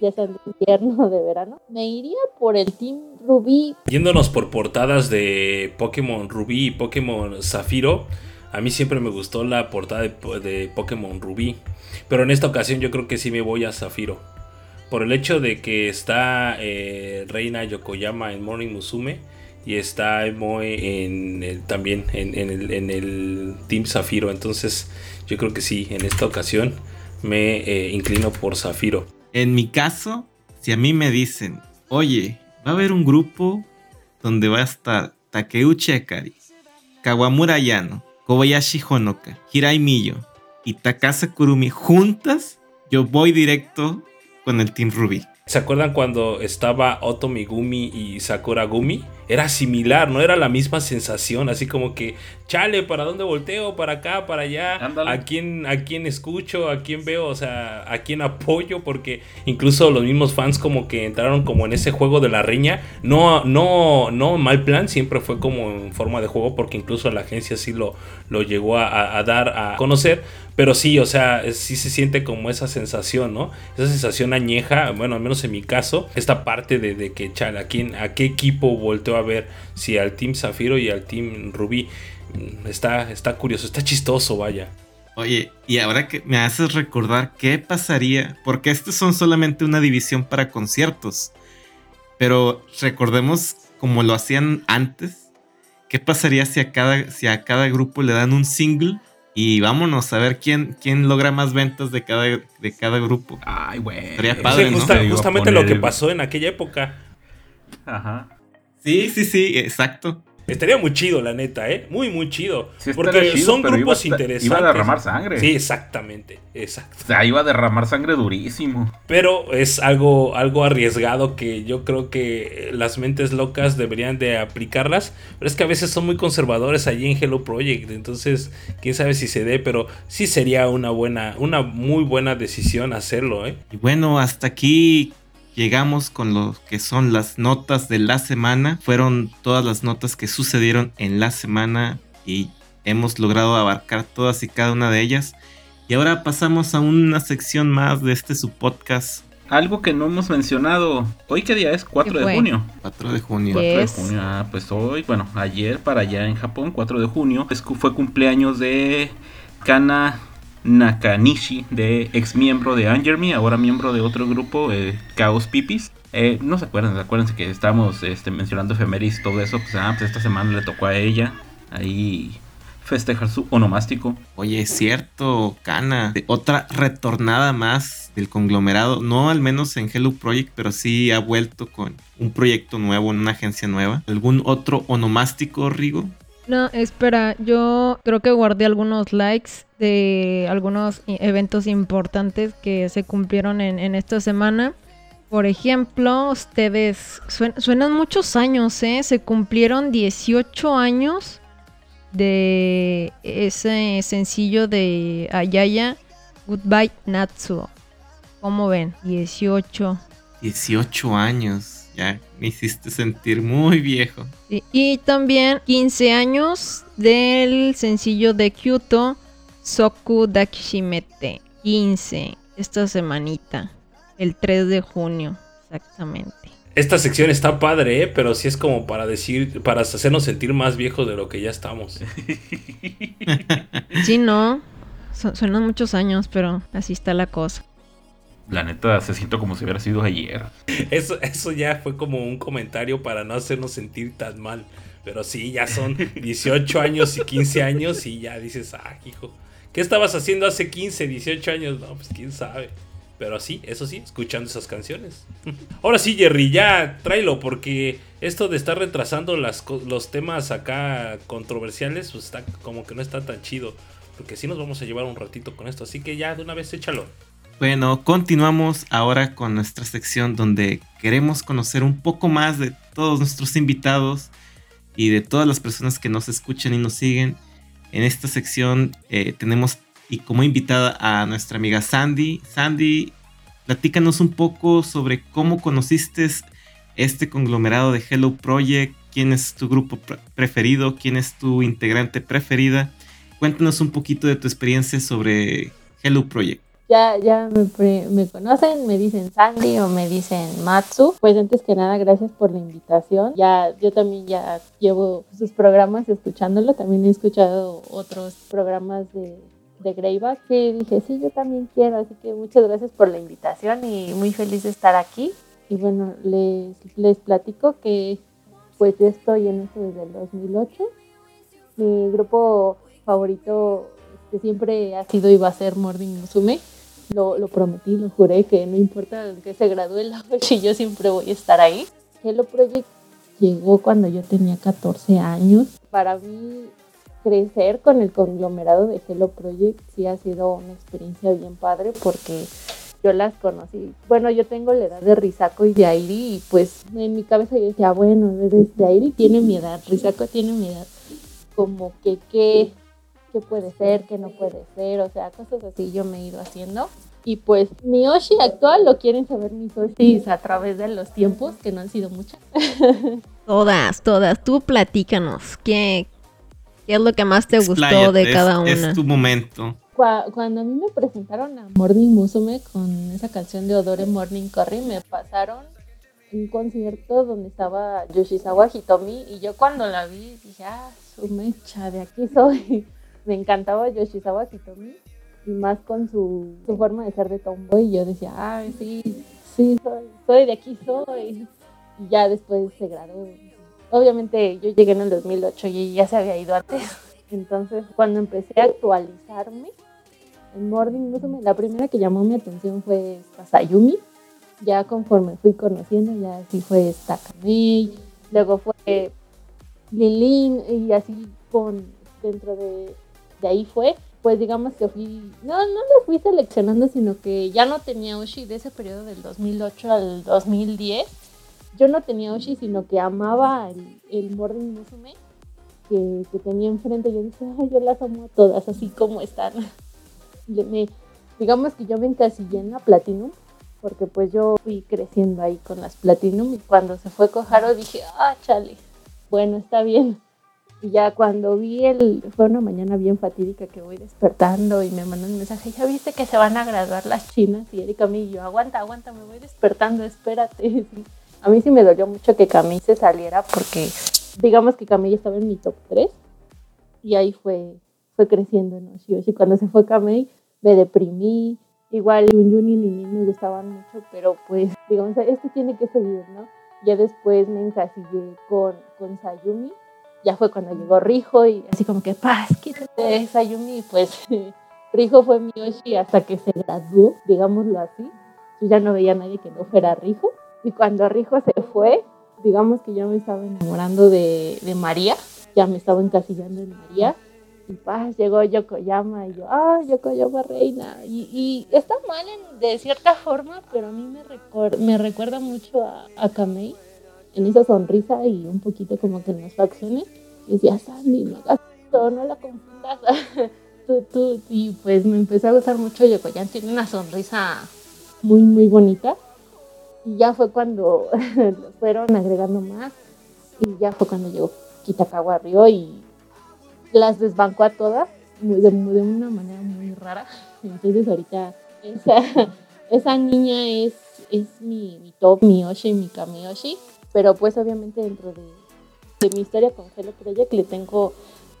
ya sea de invierno de verano, me iría por el Team Rubí. Yéndonos por portadas de Pokémon Rubí y Pokémon Zafiro, a mí siempre me gustó la portada de, Pokémon Rubí, pero en esta ocasión yo creo que sí me voy a Zafiro. Por el hecho de que está eh, Reina Yokoyama en Morning Musume y está Moe en también en, el, en, el, Team Zafiro. Entonces yo creo que sí, en esta ocasión me eh, inclino por Zafiro. En mi caso, si a mí me dicen, oye, va a haber un grupo donde va a estar Takeuchi Akari, Kawamura Yano, Kobayashi Honoka, Hirai Miyo y Takasa Kurumi juntas, yo voy directo con el Team Ruby. ¿Se acuerdan cuando estaba Otomigumi y Sakura Gumi era similar, no era la misma sensación, así como que, chale, ¿para dónde volteo? ¿Para acá? ¿Para allá? ¿A quién, ¿A quién escucho? ¿A quién veo? O sea, ¿a quién apoyo? Porque incluso los mismos fans como que entraron como en ese juego de la riña, no, no, no mal plan, siempre fue como en forma de juego, porque incluso la agencia sí lo, lo llegó a dar a conocer, pero sí, o sea, sí se siente como esa sensación, ¿no? Esa sensación añeja, bueno, al menos en mi caso, esta parte de, que, chale, ¿a, quién, ¿a qué equipo volteó a ver? Si al Team Zafiro y al Team Rubí. Mm, está, está curioso, está chistoso, vaya. Oye, y ahora que me haces recordar qué pasaría, porque estos son solamente una división para conciertos, pero recordemos como lo hacían antes, ¿qué pasaría si a cada, si a cada grupo le dan un single y vámonos a ver quién, quién logra más ventas de cada, de cada grupo. Ay, güey. Sería padre, ¿no? justamente lo que pasó en aquella época. Ajá. Sí, sí, sí, exacto. Estaría muy chido, la neta, ¿eh? Muy, muy chido. porque son grupos interesantes. Iba a derramar sangre. Sí, exactamente. Exacto. O sea, iba a derramar sangre durísimo. Pero es algo, algo arriesgado que yo creo que las mentes locas deberían de aplicarlas. Pero es que a veces son muy conservadores allí en Hello Project. Entonces, quién sabe si se dé, pero sí sería una buena, una muy buena decisión hacerlo, ¿eh? Y bueno, hasta aquí llegamos con lo que son las notas de la semana. Fueron todas las notas que sucedieron en la semana y hemos logrado abarcar todas y cada una de ellas. Y ahora pasamos a una sección más de este su podcast. Algo que no hemos mencionado. ¿Hoy qué día es? 4 de junio. 4 de junio. 4 de junio. Ah, pues hoy, bueno, ayer para allá en Japón, 4 de junio, fue cumpleaños de Kana Nakanishi, de ex miembro de Angermy, ahora miembro de otro grupo, eh, Chaos Pipis. Eh, no se acuerdan, acuérdense que estamos este, mencionando efemeris y todo eso. Pues, ah, pues esta semana le tocó a ella ahí festejar su onomástico. Oye, es cierto, Kana. Otra retornada más del conglomerado, no al menos en Hello Project, pero sí ha vuelto con un proyecto nuevo, en una agencia nueva. ¿Algún otro onomástico, Rigo? No, espera, yo creo que guardé algunos likes de algunos eventos importantes que se cumplieron en, esta semana. Por ejemplo, ustedes suenan muchos años, ¿eh? Se cumplieron 18 años de ese sencillo de Ayaya, Goodbye Natsuo. ¿Cómo ven? 18. 18 años. Ya me hiciste sentir muy viejo. Y, también 15 años del sencillo de Kyoto, Soku Dakishimete. 15, esta semanita, el 3 de junio, exactamente. Esta sección está padre, ¿eh? pero sí es como para decir, para hacernos sentir más viejos de lo que ya estamos. sí, no. suenan muchos años, pero así está la cosa la neta se siento como si hubiera sido ayer. Eso, eso ya fue como un comentario para no hacernos sentir tan mal. Pero sí, ya son <laughs> 18 años y 15 años y ya dices, ah, hijo, ¿qué estabas haciendo hace 15, 18 años? No, pues quién sabe. Pero sí, eso sí, escuchando esas canciones. <laughs> Ahora sí, Jerry, ya tráelo, porque esto de estar retrasando las, los temas acá controversiales, pues está como que no está tan chido. Porque sí nos vamos a llevar un ratito con esto. Así que ya de una vez échalo. Bueno, continuamos ahora con nuestra sección donde queremos conocer un poco más de todos nuestros invitados y de todas las personas que nos escuchan y nos siguen. En esta sección eh, tenemos y como invitada a nuestra amiga Sandy. Sandy, platícanos un poco sobre cómo conociste este conglomerado de Hello Project, quién es tu grupo preferido, quién es tu integrante preferida. Cuéntanos un poquito de tu experiencia sobre Hello Project ya, ya me, me, conocen, me dicen Sandy o me dicen Matsu. Pues antes que nada, gracias por la invitación. Ya, yo también ya llevo sus programas escuchándolo. También he escuchado otros programas de, de Greyback que dije, sí, yo también quiero. Así que muchas gracias por la invitación y muy feliz de estar aquí. Y bueno, les, les platico que pues yo estoy en esto desde el 2008. Mi grupo favorito que siempre ha sido y va a ser Morning Musume lo, lo prometí, lo juré, que no importa que se gradúe la <laughs> y yo siempre voy a estar ahí. Hello Project llegó cuando yo tenía 14 años. Para mí, crecer con el conglomerado de Hello Project sí ha sido una experiencia bien padre porque yo las conocí. Bueno, yo tengo la edad de Risako y de Airi y pues en mi cabeza yo decía, bueno, de Airi tiene mi edad, Risako tiene mi edad. Como que qué, qué puede ser, qué no puede ser, o sea, cosas así yo me he ido haciendo. Y pues mi Oshi actual lo quieren saber mis Oshis a través de los tiempos, que no han sido muchas. <laughs> todas, todas. Tú platícanos. ¿Qué, qué es lo que más te gustó de cada una? Es tu momento. Cuando a mí me presentaron a Morning Musume con esa canción de Odore Morning Curry, me pasaron un concierto donde estaba Yoshizawa Hitomi y yo cuando la vi dije, ah, su mecha, de aquí soy. Me encantaba Yoshizawa Hitomi y más con su, forma de ser de tomboy. Yo decía, ah, sí, sí, soy, soy de aquí, soy. Y ya después se graduó. Obviamente yo llegué en el 2008 y ya se había ido antes. Entonces, cuando empecé a actualizarme, en Morning la primera que llamó mi atención fue Sayumi. Ya conforme fui conociendo, ya así fue Takamei, luego fue Lilin y así con dentro de, de ahí fue pues digamos que fui, no, no le fui seleccionando, sino que ya no tenía Oshi de ese periodo del 2008 al 2010. Yo no tenía Oshi, sino que amaba el, el Morning Musume que, que, tenía enfrente. Yo dije, Ay, yo las amo a todas, así como están. <laughs> me, digamos que yo me encasillé en la Platinum, porque pues yo fui creciendo ahí con las Platinum y cuando se fue Kojaro dije, ah, chale, bueno, está bien y ya cuando vi el, fue una mañana bien fatídica que voy despertando y me mandan un mensaje, ya viste que se van a graduar las chinas y Erika mí yo, aguanta, aguanta, me voy despertando, espérate. <laughs> A mí sí me dolió mucho que Camille se saliera porque digamos que Camille estaba en mi top 3 y ahí fue, fue creciendo ¿no? Y cuando se fue Camille me deprimí, igual Yun Yun y Linin me gustaban mucho, pero pues digamos, esto tiene que seguir, ¿no? Ya después me encasillé con, con Sayumi ya fue cuando llegó Rijo y así como que, paz, quítate Sayumi. Y pues <laughs> Rijo fue mi Yoshi hasta que se graduó, digámoslo así. Yo ya no veía a nadie que no fuera Rijo. Y cuando Rijo se fue, digamos que ya me estaba enamorando de, de María, ya me estaba encasillando en María. Y paz, llegó Yokoyama y yo, ah, Yokoyama reina. Y, y está mal en, de cierta forma, pero a mí me, me recuerda mucho a, a Kamei en esa sonrisa y un poquito como que en las facciones. Y decía, Sandy, no hagas esto, no la confundas. <laughs> Y pues me empezó a gustar mucho Yokoyan, tiene una sonrisa muy, muy bonita. Y ya fue cuando <laughs> fueron agregando más. Y ya fue cuando llegó Kitakawa Ryo y las desbancó a todas de, de una manera muy rara. Entonces ahorita esa, <laughs> esa niña es, es mi, mi top, mi Oshi, mi Kamiyoshi pero pues obviamente dentro de, mi historia con Hello Project le tengo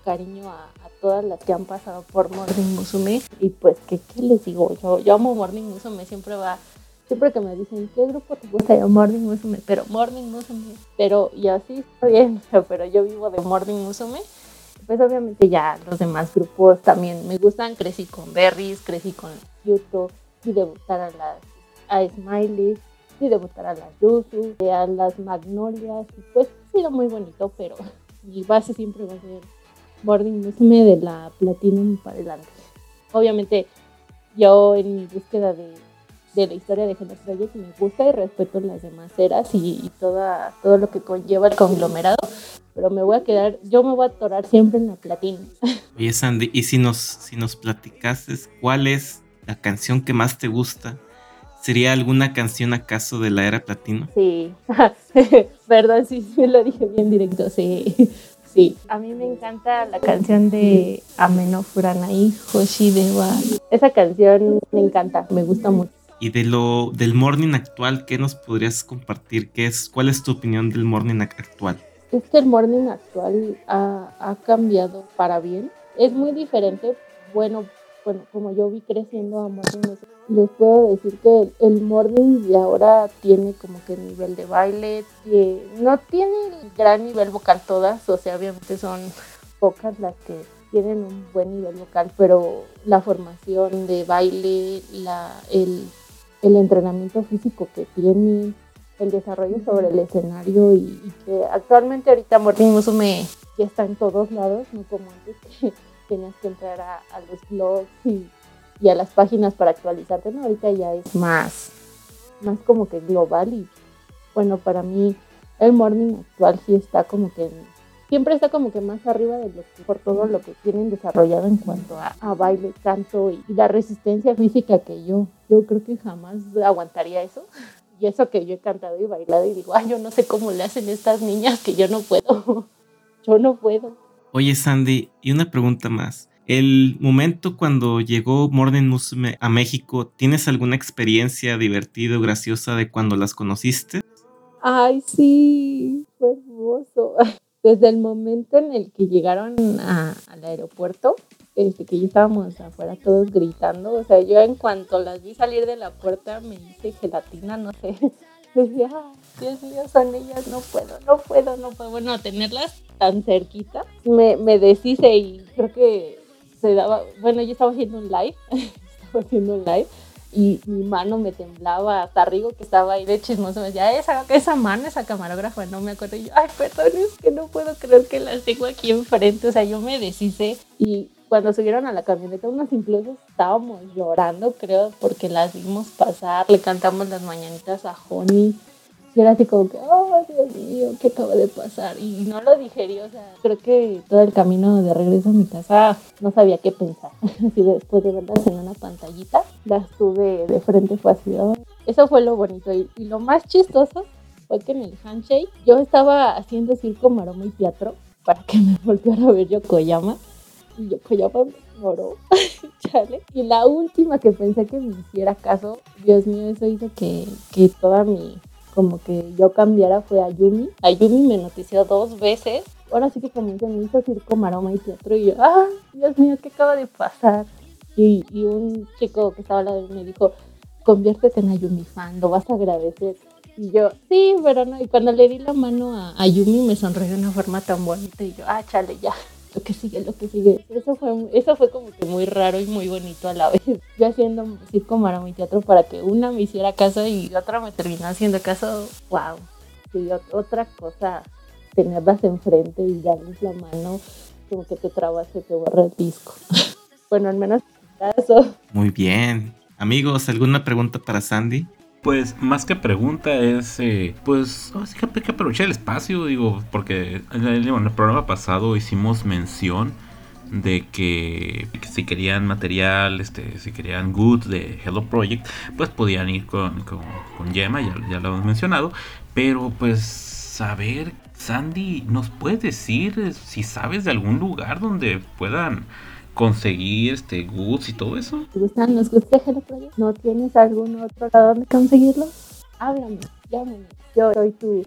cariño a, todas las que han pasado por Morning Musume. Y pues ¿qué, les digo yo, yo amo Morning Musume siempre va siempre que me dicen qué grupo te gusta yo Morning Musume pero Morning Musume. Pero y así está bien <laughs> pero yo vivo de Morning Musume. Pues obviamente ya los demás grupos también me gustan. Crecí con Berries crecí con Yuto y debutar a las a Smiley y debutar a las Yuzu, a las Magnolias, y pues ha sido muy bonito, pero mi base siempre va a ser Boarding Musume de la Platinum para adelante. Obviamente, yo en mi búsqueda de, de la historia de Genesis Project me gusta y respeto las demás eras y, toda, todo lo que conlleva el conglomerado, pero me voy a quedar, yo me voy a atorar siempre en la Platinum. <laughs> Oye, Sandy, y si nos, si nos platicases cuál es la canción que más te gusta ¿Sería alguna canción acaso de la era platino? Sí, <laughs> perdón, sí, sí, lo dije bien directo, sí. <laughs> Sí, a mí me encanta la canción de Ameno Furanai, Hoshi Deva. Esa canción me encanta, me gusta mucho. Y de lo del morning actual, ¿qué nos podrías compartir? ¿Qué es, ¿Cuál es tu opinión del morning actual? Es que el morning actual ha, ha cambiado para bien. Es muy diferente, bueno, bueno, como yo vi creciendo a Morning, les puedo decir que el Morning de ahora tiene como que nivel de baile, que no tiene gran nivel vocal todas, o sea, obviamente son pocas las que tienen un buen nivel vocal, pero la formación de baile, la, el, entrenamiento físico que tienen, el desarrollo sobre el escenario y, que actualmente ahorita Morning Musume ya está en todos lados, no como antes tenías que entrar a, los blogs y, y a las páginas para actualizarte, ¿no? Ahorita ya es más, más como que global y bueno, para mí el morning actual sí está como que siempre está como que más arriba de lo que, por todo lo que tienen desarrollado en cuanto a, baile, canto y, la resistencia física que yo, yo creo que jamás aguantaría eso. Y eso que yo he cantado y bailado y digo, ay, yo no sé cómo le hacen estas niñas que yo no puedo. <laughs> yo no puedo. Oye, Sandy, y una pregunta más. El momento cuando llegó Morning Musume a México, ¿tienes alguna experiencia divertida o graciosa de cuando las conociste? Ay, sí, fue hermoso. <laughs> Desde el momento en el que llegaron al aeropuerto, este, que ya estábamos afuera todos gritando, o sea, yo en cuanto las vi salir de la puerta me hice gelatina, no sé, <laughs> decía, Dios mío, son ellas, no puedo, no puedo, no puedo, bueno, tenerlas tan cerquita, me, me deshice y creo que se daba, bueno, yo estaba haciendo un live, <laughs> estaba haciendo un live, y mi mano me temblaba, hasta Rigo que estaba ahí de chismoso me decía, esa, esa mano, esa camarógrafa, no me acuerdo. Y yo, ay, perdón, es que no puedo creer que las tengo aquí enfrente. O sea, yo me deshice y cuando subieron a la camioneta, unos incluso estábamos llorando, creo, porque las vimos pasar, le cantamos las mañanitas a Honey y era así como que, oh Dios mío, ¿qué acaba de pasar? Y no lo digerí, o sea, creo que todo el camino de regreso a mi casa no sabía qué pensar. <laughs> Así después de verlas en una pantallita, las tuve de frente, fue así, oh". eso fue lo bonito. Y, lo más chistoso fue que en el handshake yo estaba haciendo circo, maroma y teatro para que me <laughs> volviera a ver Yokoyama. Y Yokoyama me ignoró, <laughs> chale. Y la última que pensé que me hiciera caso, Dios mío, eso hizo que, que toda mi como que yo cambiara fue a Yumi. A Yumi me notició dos veces. Ahora sí que como me hizo circo, maroma y teatro y yo, ah, Dios mío, ¿qué acaba de pasar? Y, y un chico que estaba al lado de mí me dijo, conviértete en Ayumi fan, lo vas a agradecer. Y yo, sí, pero no. Y cuando le di la mano a, a Yumi me sonrió de una forma tan bonita y yo, ah, chale, ya, lo que sigue, lo que sigue. Eso fue, eso fue como que muy raro y muy bonito a la vez. <laughs> Yo haciendo circo, para mi teatro para que una me hiciera caso y otra me terminó haciendo caso. ¡Wow! Y otra cosa, tenerlas enfrente y darles la mano, como que te trabas, que te borra el disco. <laughs> bueno, al menos eso. Muy bien. Amigos, ¿alguna pregunta para Sandy? Pues más que pregunta es, eh, pues, hay que aprovechar el espacio, digo, porque en el, programa pasado hicimos mención de que, si querían material, este, si querían goods de Hello Project, pues podían ir con, con, con ya, ya lo hemos mencionado, pero pues saber, Sandy, ¿nos puedes decir si sabes de algún lugar donde puedan conseguir este goods y todo eso. ¿Te gustan los goods de Hello Project? ¿No tienes algún otro lado donde conseguirlos? Háblame, llámame. Yo soy tu,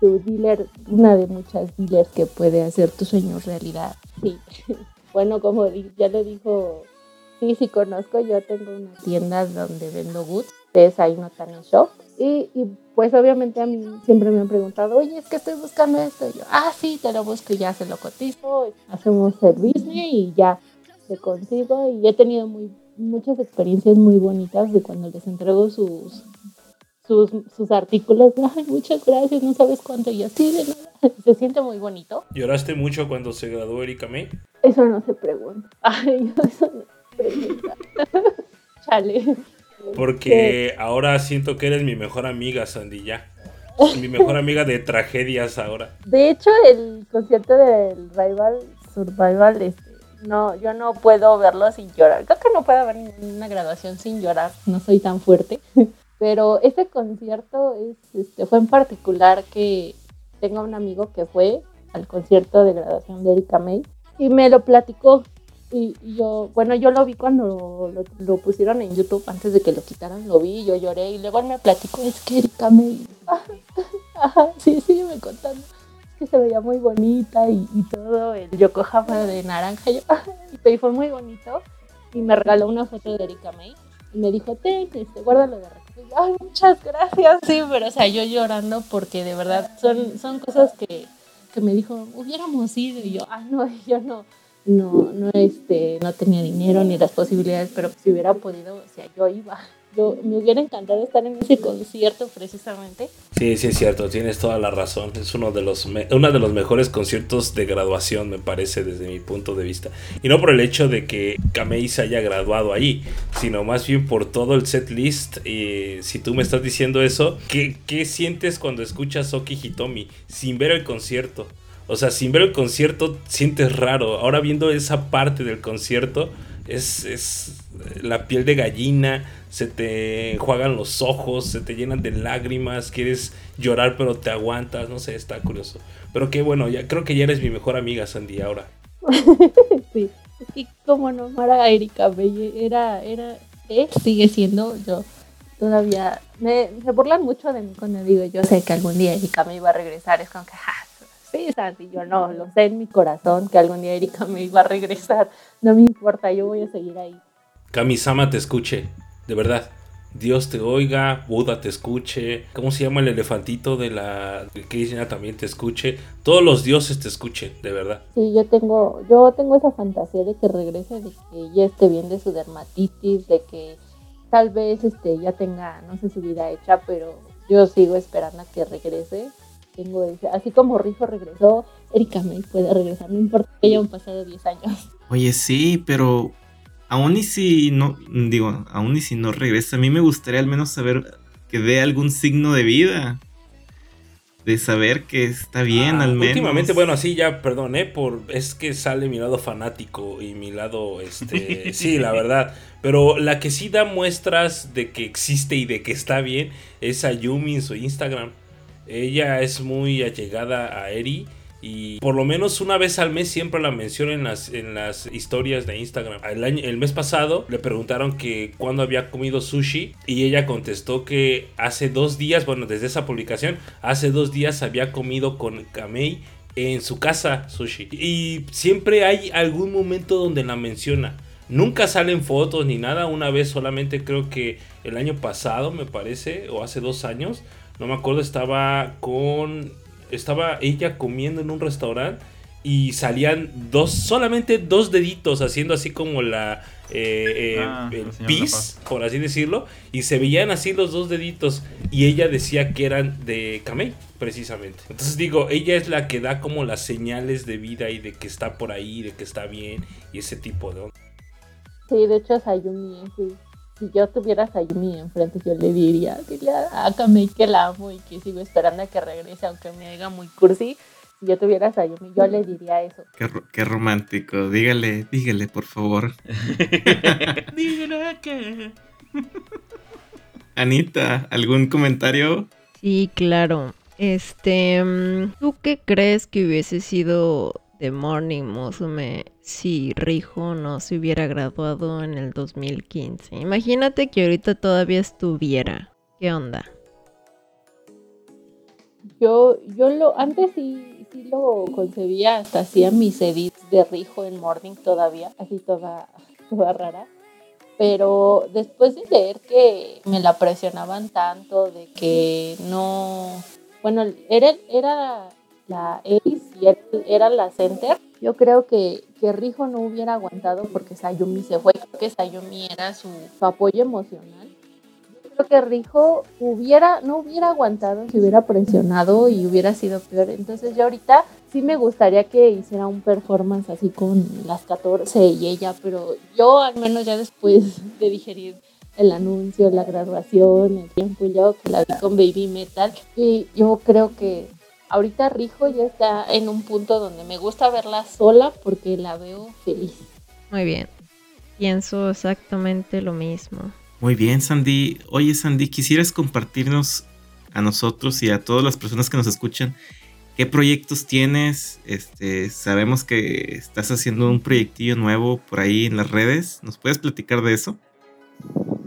tu dealer, una de muchas dealers que puede hacer tus sueños realidad. Sí. <laughs> bueno, como ya lo dijo, sí, sí conozco, yo tengo una tienda donde vendo goods, es ahí no tan en shop. Y, y, pues obviamente a mí siempre me han preguntado, oye, es que estoy buscando esto. Y yo, ah, sí, te lo busco y ya se lo cotizo, hacemos servicio y ya te consigo y he tenido muy, muchas experiencias muy bonitas de cuando les entrego sus, sus, sus artículos. <laughs> Ay, muchas gracias, no sabes cuánto. Y así de nada. <laughs> Se siente muy bonito. ¿Lloraste mucho cuando se graduó Erika May? Eso no se pregunta. <laughs> Ay, eso no se pregunta. Chale. Porque ahora siento que eres mi mejor amiga, Sandy, ya. Mi mejor amiga de tragedias ahora. De hecho, el concierto del Rival Survival este, no, yo no puedo verlo sin llorar. Creo que no puedo ver ninguna graduación sin llorar, no soy tan fuerte. <laughs> Pero este concierto es, este, fue en particular que tengo un amigo que fue al concierto de graduación de Erika May y me lo platicó. Y, yo, bueno, yo lo vi cuando lo, pusieron en YouTube antes de que lo quitaran, lo vi, yo lloré y luego él me platicó, es que Erika May, <laughs> sí, sí, me contando que se veía muy bonita y, todo, el Yokohama de naranja. <laughs> y fue muy bonito. Y me regaló una foto de Erika May. Y me dijo, ten, este, guárdalo de recuerdo. Ay, muchas gracias. Sí, pero o sea, yo llorando porque de verdad son, son cosas que, que me dijo, hubiéramos ido. Y yo, ah, no, <laughs> yo no, no, no, este, no tenía dinero ni las posibilidades, pero si hubiera podido, o sea, yo iba me hubiera encantado estar en ese concierto precisamente. Sí, sí es cierto, tienes toda la razón. Es uno de los uno de los mejores conciertos de graduación, me parece, desde mi punto de vista. Y no por el hecho de que Kamei se haya graduado ahí, sino más bien por todo el set list. Si tú me estás diciendo eso, ¿qué, qué sientes cuando escuchas Oki Hitomi sin ver el concierto? O sea, sin ver el concierto sientes raro. Ahora viendo esa parte del concierto, es, es la piel de gallina, se te enjuagan los ojos, se te llenan de lágrimas, quieres llorar pero te aguantas, no sé, está curioso. Pero qué bueno, ya creo que ya eres mi mejor amiga, Sandy, ahora. <laughs> sí, es que como no Mara Erika Belle era, era, eh, sigue siendo yo. Todavía me, se burlan mucho de mí cuando digo yo sé que algún día Erika me iba a regresar, es como que ja, sí, Sandy, yo no, lo sé en mi corazón que algún día Erika me iba a regresar, no me importa, yo voy a seguir ahí. Kamisama te escuche de verdad. Dios te oiga, Buda te escuche, ¿cómo se llama el elefantito de la Krishna también te escuche? Todos los dioses te escuchen, de verdad. Sí, yo tengo, yo tengo esa fantasía de que regrese, de que ya esté bien de su dermatitis, de que tal vez este ya tenga, no sé, su vida hecha, pero yo sigo esperando a que regrese. Tengo ese, así como Rijo regresó, Erika May puede regresar, no importa que hayan pasado 10 años. Oye, sí, pero aún y si no, digo, aún y si no regresa, a mí me gustaría al menos saber que dé algún signo de vida. De saber que está bien, ah, al menos. Últimamente, bueno, así ya, perdón, ¿eh? Por, es que sale mi lado fanático y mi lado, este, <laughs> sí, la verdad. Pero la que sí da muestras de que existe y de que está bien es Ayumi en su Instagram. Ella es muy allegada a Eri y por lo menos una vez al mes siempre la menciono en las, en las historias de Instagram. El, el mes pasado le preguntaron que cuándo había comido sushi y ella contestó que hace dos días, bueno, desde esa publicación, hace dos días había comido con Kamei en su casa sushi. Y siempre hay algún momento donde la menciona. Nunca salen fotos ni nada. Una vez solamente creo que el año pasado, me parece, o hace dos años, no me acuerdo, estaba con estaba ella comiendo en un restaurante y salían dos, solamente dos deditos haciendo así como la eh, eh, ah, el pis, por así decirlo, y se veían así los dos deditos y ella decía que eran de Kamei, precisamente. Entonces digo, ella es la que da como las señales de vida y de que está por ahí, de que está bien y ese tipo de... Sí, de hecho Sayumi, sí si yo tuviera a Sayumi enfrente, yo le diría, dile a Kamei que la amo y que sigo esperando a que regrese, aunque me haga muy cursi. Si yo tuviera a Sayumi, yo le diría eso. Qué, romántico. Dígale, dígale, por favor. <laughs> dígale que. <laughs> Anita, ¿algún comentario? Sí, claro. Este, mm, ¿tú qué crees que hubiese sido de Morning Musume si Rijo no se hubiera graduado en el 2015. Imagínate que ahorita todavía estuviera. ¿Qué onda? Yo, yo lo, antes sí, sí lo concebía, hasta hacía mis edits de Rijo en Morning todavía, así toda, toda rara. Pero después de leer que me la presionaban tanto, de que no, bueno, era, era la Ace y él era la center, yo creo que, que Rijo no hubiera aguantado porque Sayumi se fue, creo que Sayumi era su, apoyo emocional. Yo creo que Rijo hubiera, no hubiera aguantado si hubiera presionado y hubiera sido peor. Entonces yo ahorita sí me gustaría que hiciera un performance así con las 14 y ella, pero yo al menos ya después de digerir el anuncio, la graduación, el tiempo y luego que la vi con Baby Metal, yo creo que ahorita Rijo ya está en un punto donde me gusta verla sola porque la veo feliz. Muy bien. Pienso exactamente lo mismo. Muy bien, Sandy. Oye, Sandy, ¿quisieras compartirnos a nosotros y a todas las personas que nos escuchan qué proyectos tienes? Este, sabemos que estás haciendo un proyectillo nuevo por ahí en las redes. ¿Nos puedes platicar de eso?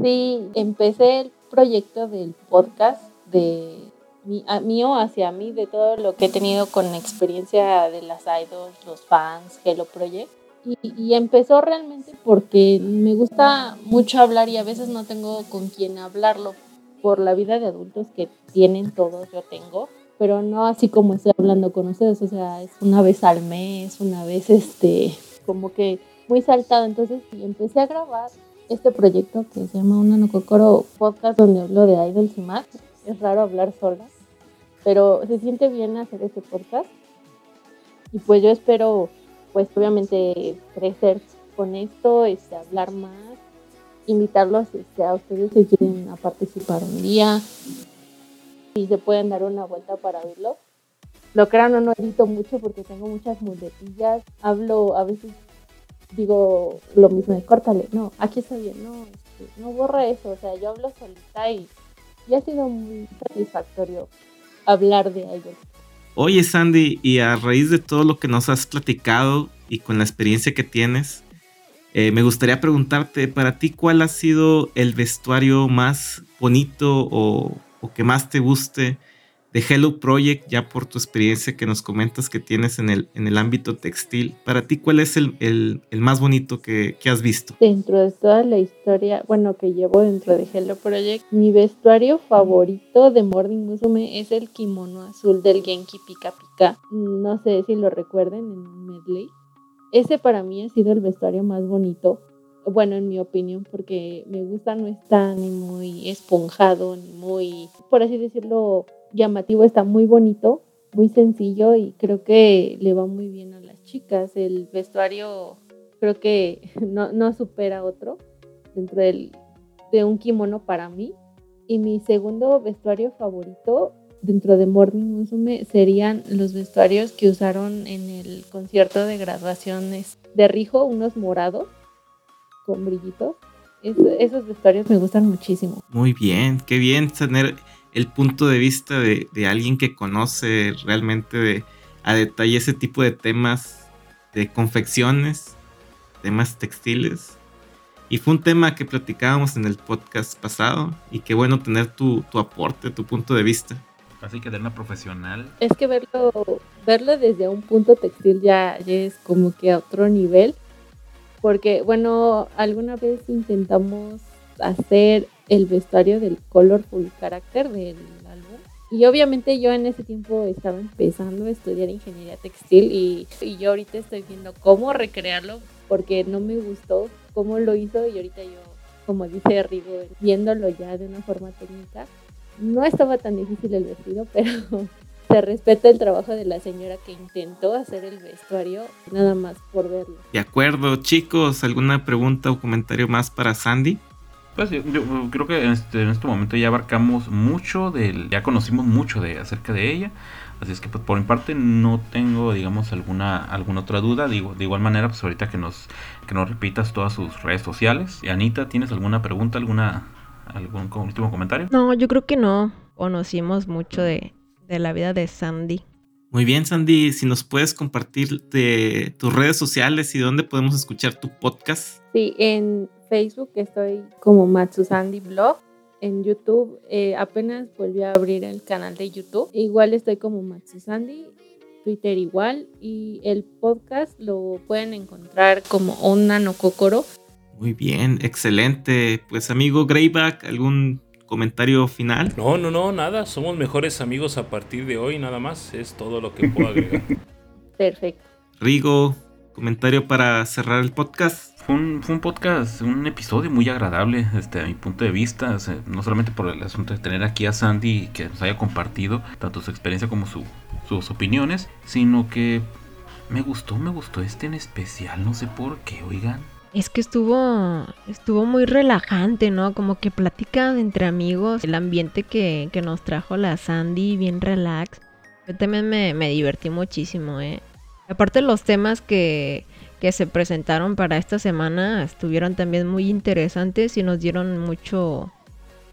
Sí, empecé el proyecto del podcast de mío hacia mí de todo lo que he tenido con experiencia de las idols, los fans, Hello Project. Y, y, empezó realmente porque me gusta mucho hablar y a veces no tengo con quién hablarlo por la vida de adultos que tienen todos, yo tengo, pero no así como estoy hablando con ustedes, o sea, es una vez al mes, una vez este, como que muy saltado. Entonces empecé a grabar este proyecto que se llama Una Nococoro Podcast donde hablo de idols y más. Es raro hablar sola, pero se siente bien hacer este podcast. Y pues yo espero, pues obviamente crecer con esto, este, hablar más, invitarlos este, a ustedes si quieren a participar un día y se pueden dar una vuelta para verlo. Lo crean o no edito mucho porque tengo muchas muletillas. Hablo a veces digo lo mismo de córtale, no, aquí está bien, no, este, no borra eso, o sea, yo hablo solita y, y ha sido muy satisfactorio hablar de ellos. Oye Sandy, y a raíz de todo lo que nos has platicado y con la experiencia que tienes, eh, me gustaría preguntarte, para ti, ¿cuál ha sido el vestuario más bonito o, o que más te guste de Hello Project, ya por tu experiencia que nos comentas que tienes en el, en el ámbito textil, para ti, ¿cuál es el, el, más bonito que, que, has visto? Dentro de toda la historia, bueno, que llevo dentro de Hello Project, mi vestuario favorito de Morning Musume es el kimono azul del Genki Pika Pika. No sé si lo recuerden en Medley. Ese para mí ha sido el vestuario más bonito bueno, en mi opinión, porque me gusta, no está ni muy esponjado, ni muy, por así decirlo, llamativo, está muy bonito, muy sencillo y creo que le va muy bien a las chicas. El vestuario creo que <laughs> no, no supera otro dentro del, de un kimono para mí. Y mi segundo vestuario favorito dentro de Morning Musume serían los vestuarios que usaron en el concierto de graduaciones de Rijo, unos morados con brillitos. Es, esos vestuarios me gustan muchísimo. Muy bien, qué bien tener el punto de vista de, de alguien que conoce realmente de, a detalle ese tipo de temas de confecciones, temas textiles. Y fue un tema que platicábamos en el podcast pasado y qué bueno tener tu, tu aporte, tu punto de vista. Así que de una profesional. Es que verlo, verlo desde un punto textil ya, ya es como que a otro nivel. Porque, bueno, alguna vez intentamos hacer el vestuario del Colorful Character del álbum. Y obviamente yo en ese tiempo estaba empezando a estudiar ingeniería textil y, y, yo ahorita estoy viendo cómo recrearlo porque no me gustó cómo lo hizo y ahorita yo, como dice Rigo, viéndolo ya de una forma técnica, no estaba tan difícil el vestido, <laughs> pero se respeta el trabajo de la señora que intentó hacer el vestuario nada más por verlo. De acuerdo, chicos, ¿alguna pregunta o comentario más para Sandy? Pues yo, yo creo que en este, en este, momento ya abarcamos mucho del, ya conocimos mucho de acerca de ella, así es que pues, por mi parte no tengo, digamos, alguna alguna otra duda. Digo, de igual manera, pues ahorita que nos que nos repitas todas sus redes sociales. Y Anita, ¿tienes alguna pregunta, alguna algún último comentario? No, yo creo que no. Conocimos mucho de, de la vida de Sandy. Muy bien, Sandy, si nos puedes compartir de tus redes sociales y dónde podemos escuchar tu podcast. Sí, en Facebook estoy como Matsusandy Blog. En YouTube eh, apenas volví a abrir el canal de YouTube. Igual estoy como Matsusandy. Twitter igual. Y el podcast lo pueden encontrar como Onna no Kokoro. Muy bien, excelente. Pues amigo Greyback, ¿algún comentario final? No, no, no, nada. Somos mejores amigos a partir de hoy, nada más. Es todo lo que puedo agregar. <laughs> Perfecto. Rigo, comentario para cerrar el podcast. Fue un, podcast, un episodio muy agradable este, a mi punto de vista, no solamente por el asunto de tener aquí a Sandy que nos haya compartido tanto su experiencia como su, sus opiniones, sino que me gustó, me gustó este en especial, no sé por qué, oigan. Es que estuvo, estuvo muy relajante, ¿no? Como que plática entre amigos, el ambiente que, que nos trajo la Sandy, bien relax. Yo también me, me divertí muchísimo, ¿eh? Aparte los temas que, que se presentaron para esta semana estuvieron también muy interesantes y nos dieron mucho,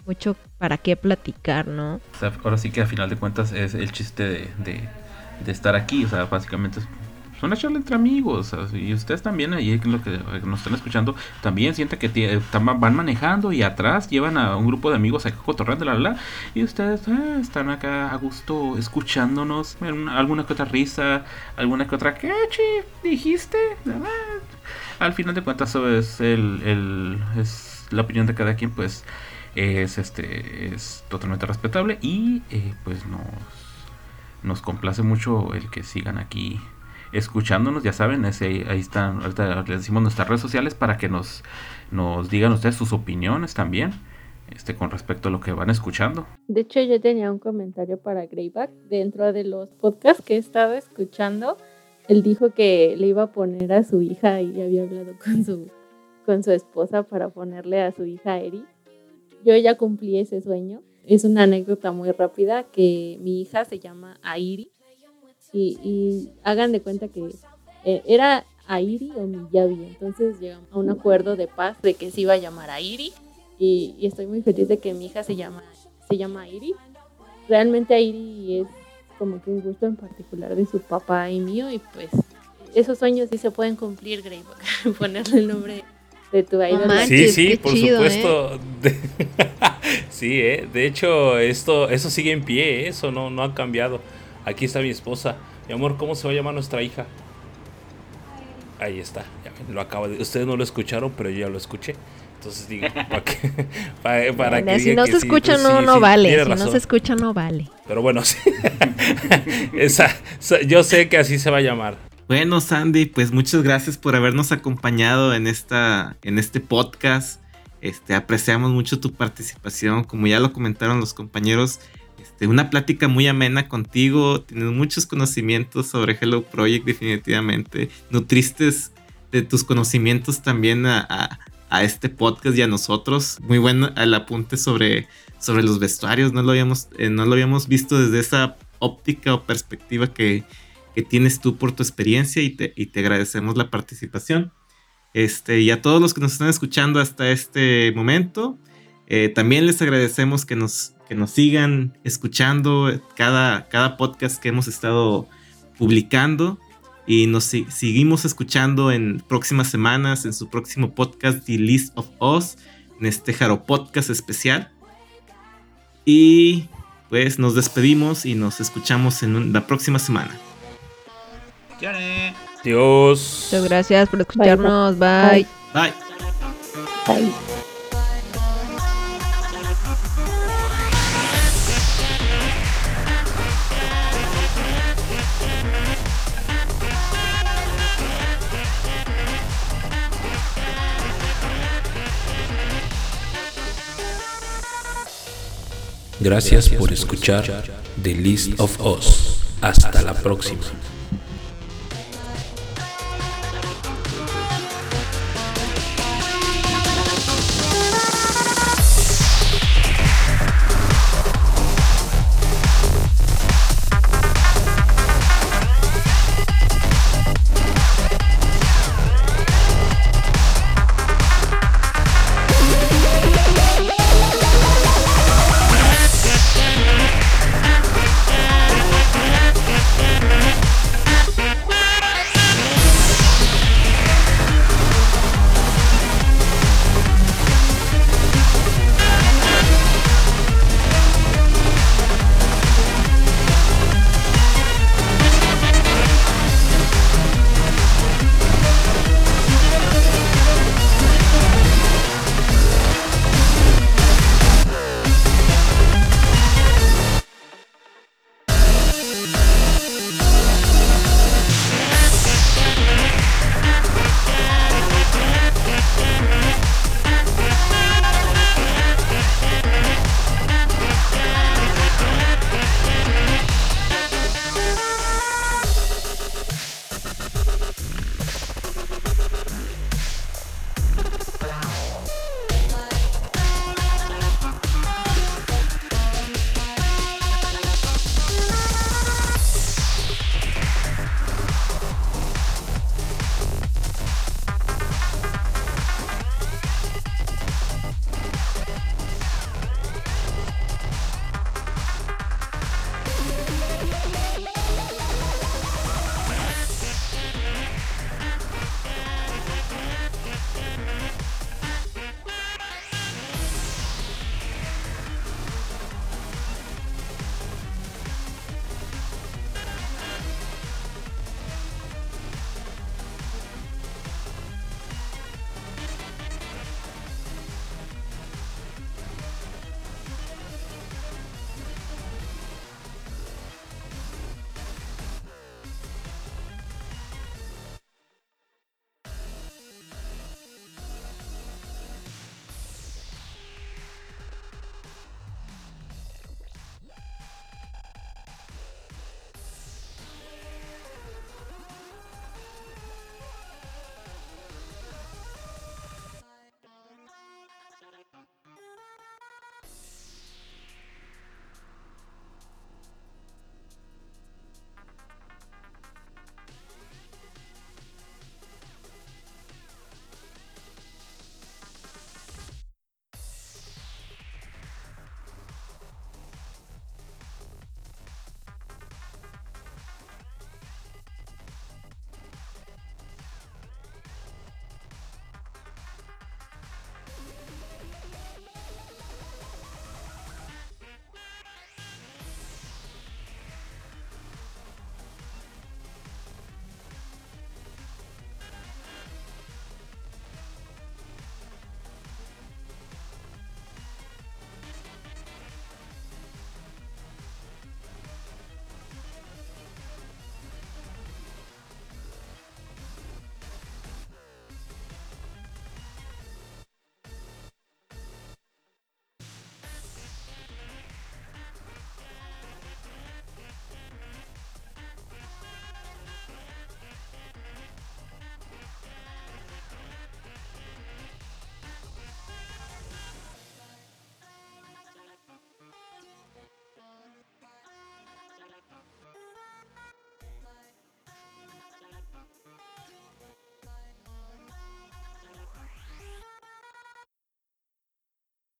mucho para qué platicar, ¿no? Ahora sí que a final de cuentas es el chiste de, de, de estar aquí, o sea, básicamente es una charla entre amigos. Y ustedes también, ahí lo que nos están escuchando, también sienten que van manejando y atrás llevan a un grupo de amigos acá cotorreando, la, la, y ustedes ah, están acá a gusto escuchándonos, alguna que otra risa, alguna que otra, ¿qué, dijiste? Al final de cuentas, eso es, el, el, es la opinión de cada quien, pues es este es totalmente respetable y eh, pues nos nos complace mucho el que sigan aquí escuchándonos, ya saben, ese, ahí están, ahorita les decimos nuestras redes sociales para que nos, nos digan ustedes sus opiniones también este, con respecto a lo que van escuchando. De hecho, yo tenía un comentario para Greyback dentro de los podcasts que he estado escuchando. Él dijo que le iba a poner a su hija y había hablado con su, con su esposa para ponerle a su hija Eri. Yo ya cumplí ese sueño. Es una anécdota muy rápida que mi hija se llama Airi y, y hagan de cuenta que eh, era Airi o Miyavi. Entonces llegamos a un acuerdo de paz de que se iba a llamar Airi y, estoy muy feliz de que mi hija se llama, se llama Airi. Realmente Airi es como que un gusto en particular de su papá y mío y pues esos sueños sí se pueden cumplir, Greyback, <laughs> ponerle el nombre de tu idol. sí, sí, por supuesto. ¿eh? <laughs> sí, eh. de hecho esto, eso sigue en pie, ¿eh? eso no, no ha cambiado. Aquí está mi esposa. Mi amor, ¿cómo se va a llamar nuestra hija? Ahí está, lo acabo de... Ustedes no lo escucharon, pero yo ya lo escuché. Entonces digo, <laughs> <laughs> para que, para, si no se escucha pues no, no vale, si no se escucha no vale. Pero bueno, sí. <laughs> Esa, yo sé que así se va a llamar. Bueno, Sandy, pues muchas gracias por habernos acompañado en esta en este podcast. Este, apreciamos mucho tu participación, como ya lo comentaron los compañeros, una plática muy amena contigo, tienes muchos conocimientos sobre Hello Project definitivamente, nutriste de tus conocimientos también a a este podcast y a nosotros. Muy bueno el apunte sobre, sobre los vestuarios. No lo, habíamos, eh, no lo habíamos visto desde esa óptica o perspectiva que, tienes tú por tu experiencia y te, y te, agradecemos la participación. Este, y a todos los que nos están escuchando hasta este momento, eh, también les agradecemos que nos, que nos sigan escuchando cada, cada podcast que hemos estado publicando. Y nos seguimos escuchando en próximas semanas en su próximo podcast The List of Us en este Jaro Podcast especial. Y pues nos despedimos y nos escuchamos en la próxima semana. Dios. Muchas gracias por escucharnos. Bye, bye. bye. Gracias por escuchar The List of Us. Hasta la próxima.